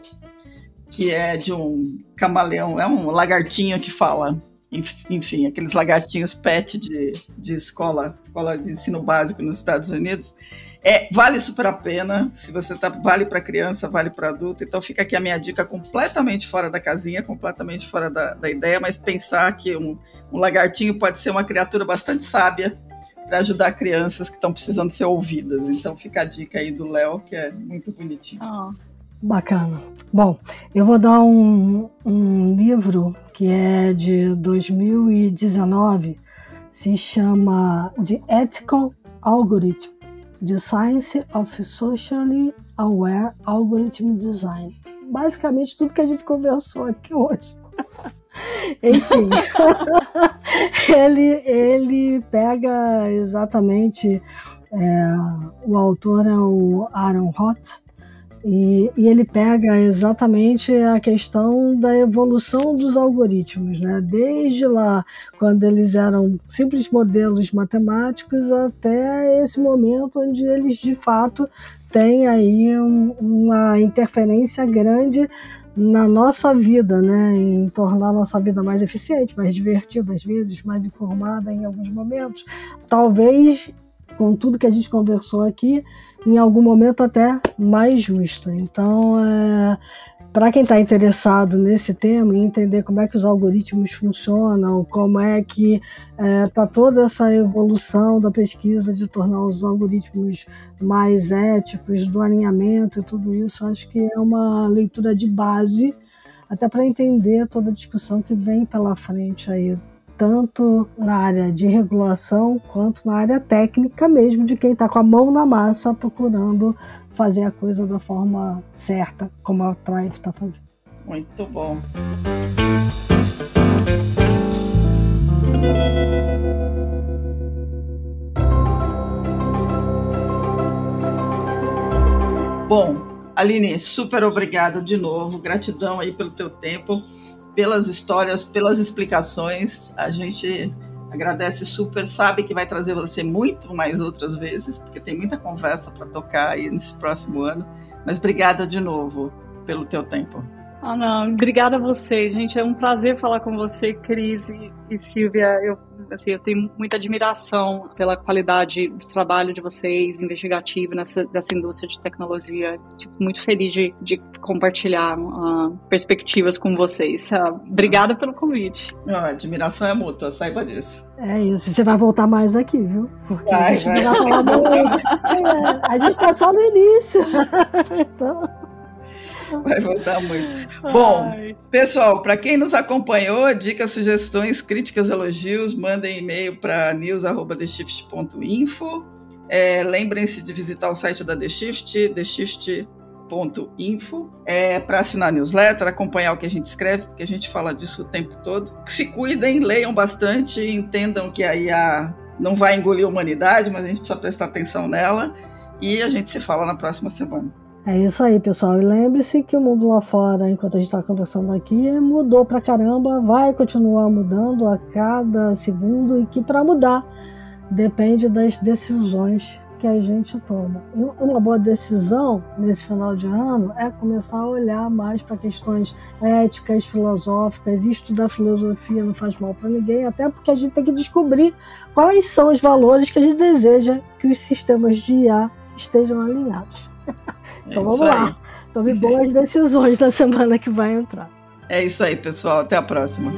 que é de um camaleão, é um lagartinho que fala. Enfim, aqueles lagartinhos pet de, de escola, escola de ensino básico nos Estados Unidos. É, vale super a pena. Se você tá, vale para criança, vale para adulto. Então fica aqui a minha dica completamente fora da casinha, completamente fora da, da ideia, mas pensar que um, um lagartinho pode ser uma criatura bastante sábia para ajudar crianças que estão precisando ser ouvidas. Então fica a dica aí do Léo, que é muito bonitinho. Oh. Bacana. Bom, eu vou dar um, um livro que é de 2019, se chama The Ethical Algorithm The Science of Socially Aware Algorithm Design. Basicamente tudo que a gente conversou aqui hoje. Enfim, ele, ele pega exatamente. É, o autor é o Aaron Roth, e, e, ele pega exatamente a questão da evolução dos algoritmos, né? desde lá, quando eles eram simples modelos matemáticos, até esse momento onde eles de fato têm aí um, uma interferência grande na nossa vida, né? em tornar a nossa vida mais eficiente, mais divertida, às vezes mais informada em alguns momentos. Talvez com tudo que a gente conversou aqui, em algum momento até mais justa. Então, é, para quem está interessado nesse tema e entender como é que os algoritmos funcionam, como é que está é, toda essa evolução da pesquisa de tornar os algoritmos mais éticos, do alinhamento e tudo isso, acho que é uma leitura de base até para entender toda a discussão que vem pela frente aí tanto na área de regulação quanto na área técnica mesmo, de quem está com a mão na massa procurando fazer a coisa da forma certa, como a Thrive está fazendo. Muito bom. Bom, Aline, super obrigada de novo. Gratidão aí pelo teu tempo, pelas histórias, pelas explicações. A gente agradece super, sabe que vai trazer você muito mais outras vezes, porque tem muita conversa para tocar aí nesse próximo ano. Mas obrigada de novo pelo teu tempo. Ah, não, obrigada a você, gente. É um prazer falar com você, Cris e, e Silvia. Eu, assim, eu tenho muita admiração pela qualidade do trabalho de vocês, investigativo nessa dessa indústria de tecnologia. Tipo, muito feliz de, de compartilhar uh, perspectivas com vocês. Uh, obrigada pelo convite. a admiração é mútua, saiba disso. É isso. Você vai voltar mais aqui, viu? Porque vai, a gente vai. É, a gente está só no início. então. Vai voltar muito. Bom, pessoal, para quem nos acompanhou, dicas, sugestões, críticas, elogios, mandem e-mail para news@theshift.info. É, Lembrem-se de visitar o site da The Shift, theshift.info, é, para assinar a newsletter, acompanhar o que a gente escreve, porque a gente fala disso o tempo todo. Se cuidem, leiam bastante, entendam que a IA não vai engolir a humanidade, mas a gente precisa prestar atenção nela. E a gente se fala na próxima semana. É isso aí, pessoal. E lembre-se que o mundo lá fora, enquanto a gente está conversando aqui, mudou pra caramba, vai continuar mudando a cada segundo e que para mudar depende das decisões que a gente toma. E uma boa decisão nesse final de ano é começar a olhar mais para questões éticas, filosóficas, estudar filosofia não faz mal para ninguém, até porque a gente tem que descobrir quais são os valores que a gente deseja que os sistemas de IA estejam alinhados. Então é vamos lá. Tome boas decisões na semana que vai entrar. É isso aí, pessoal. Até a próxima.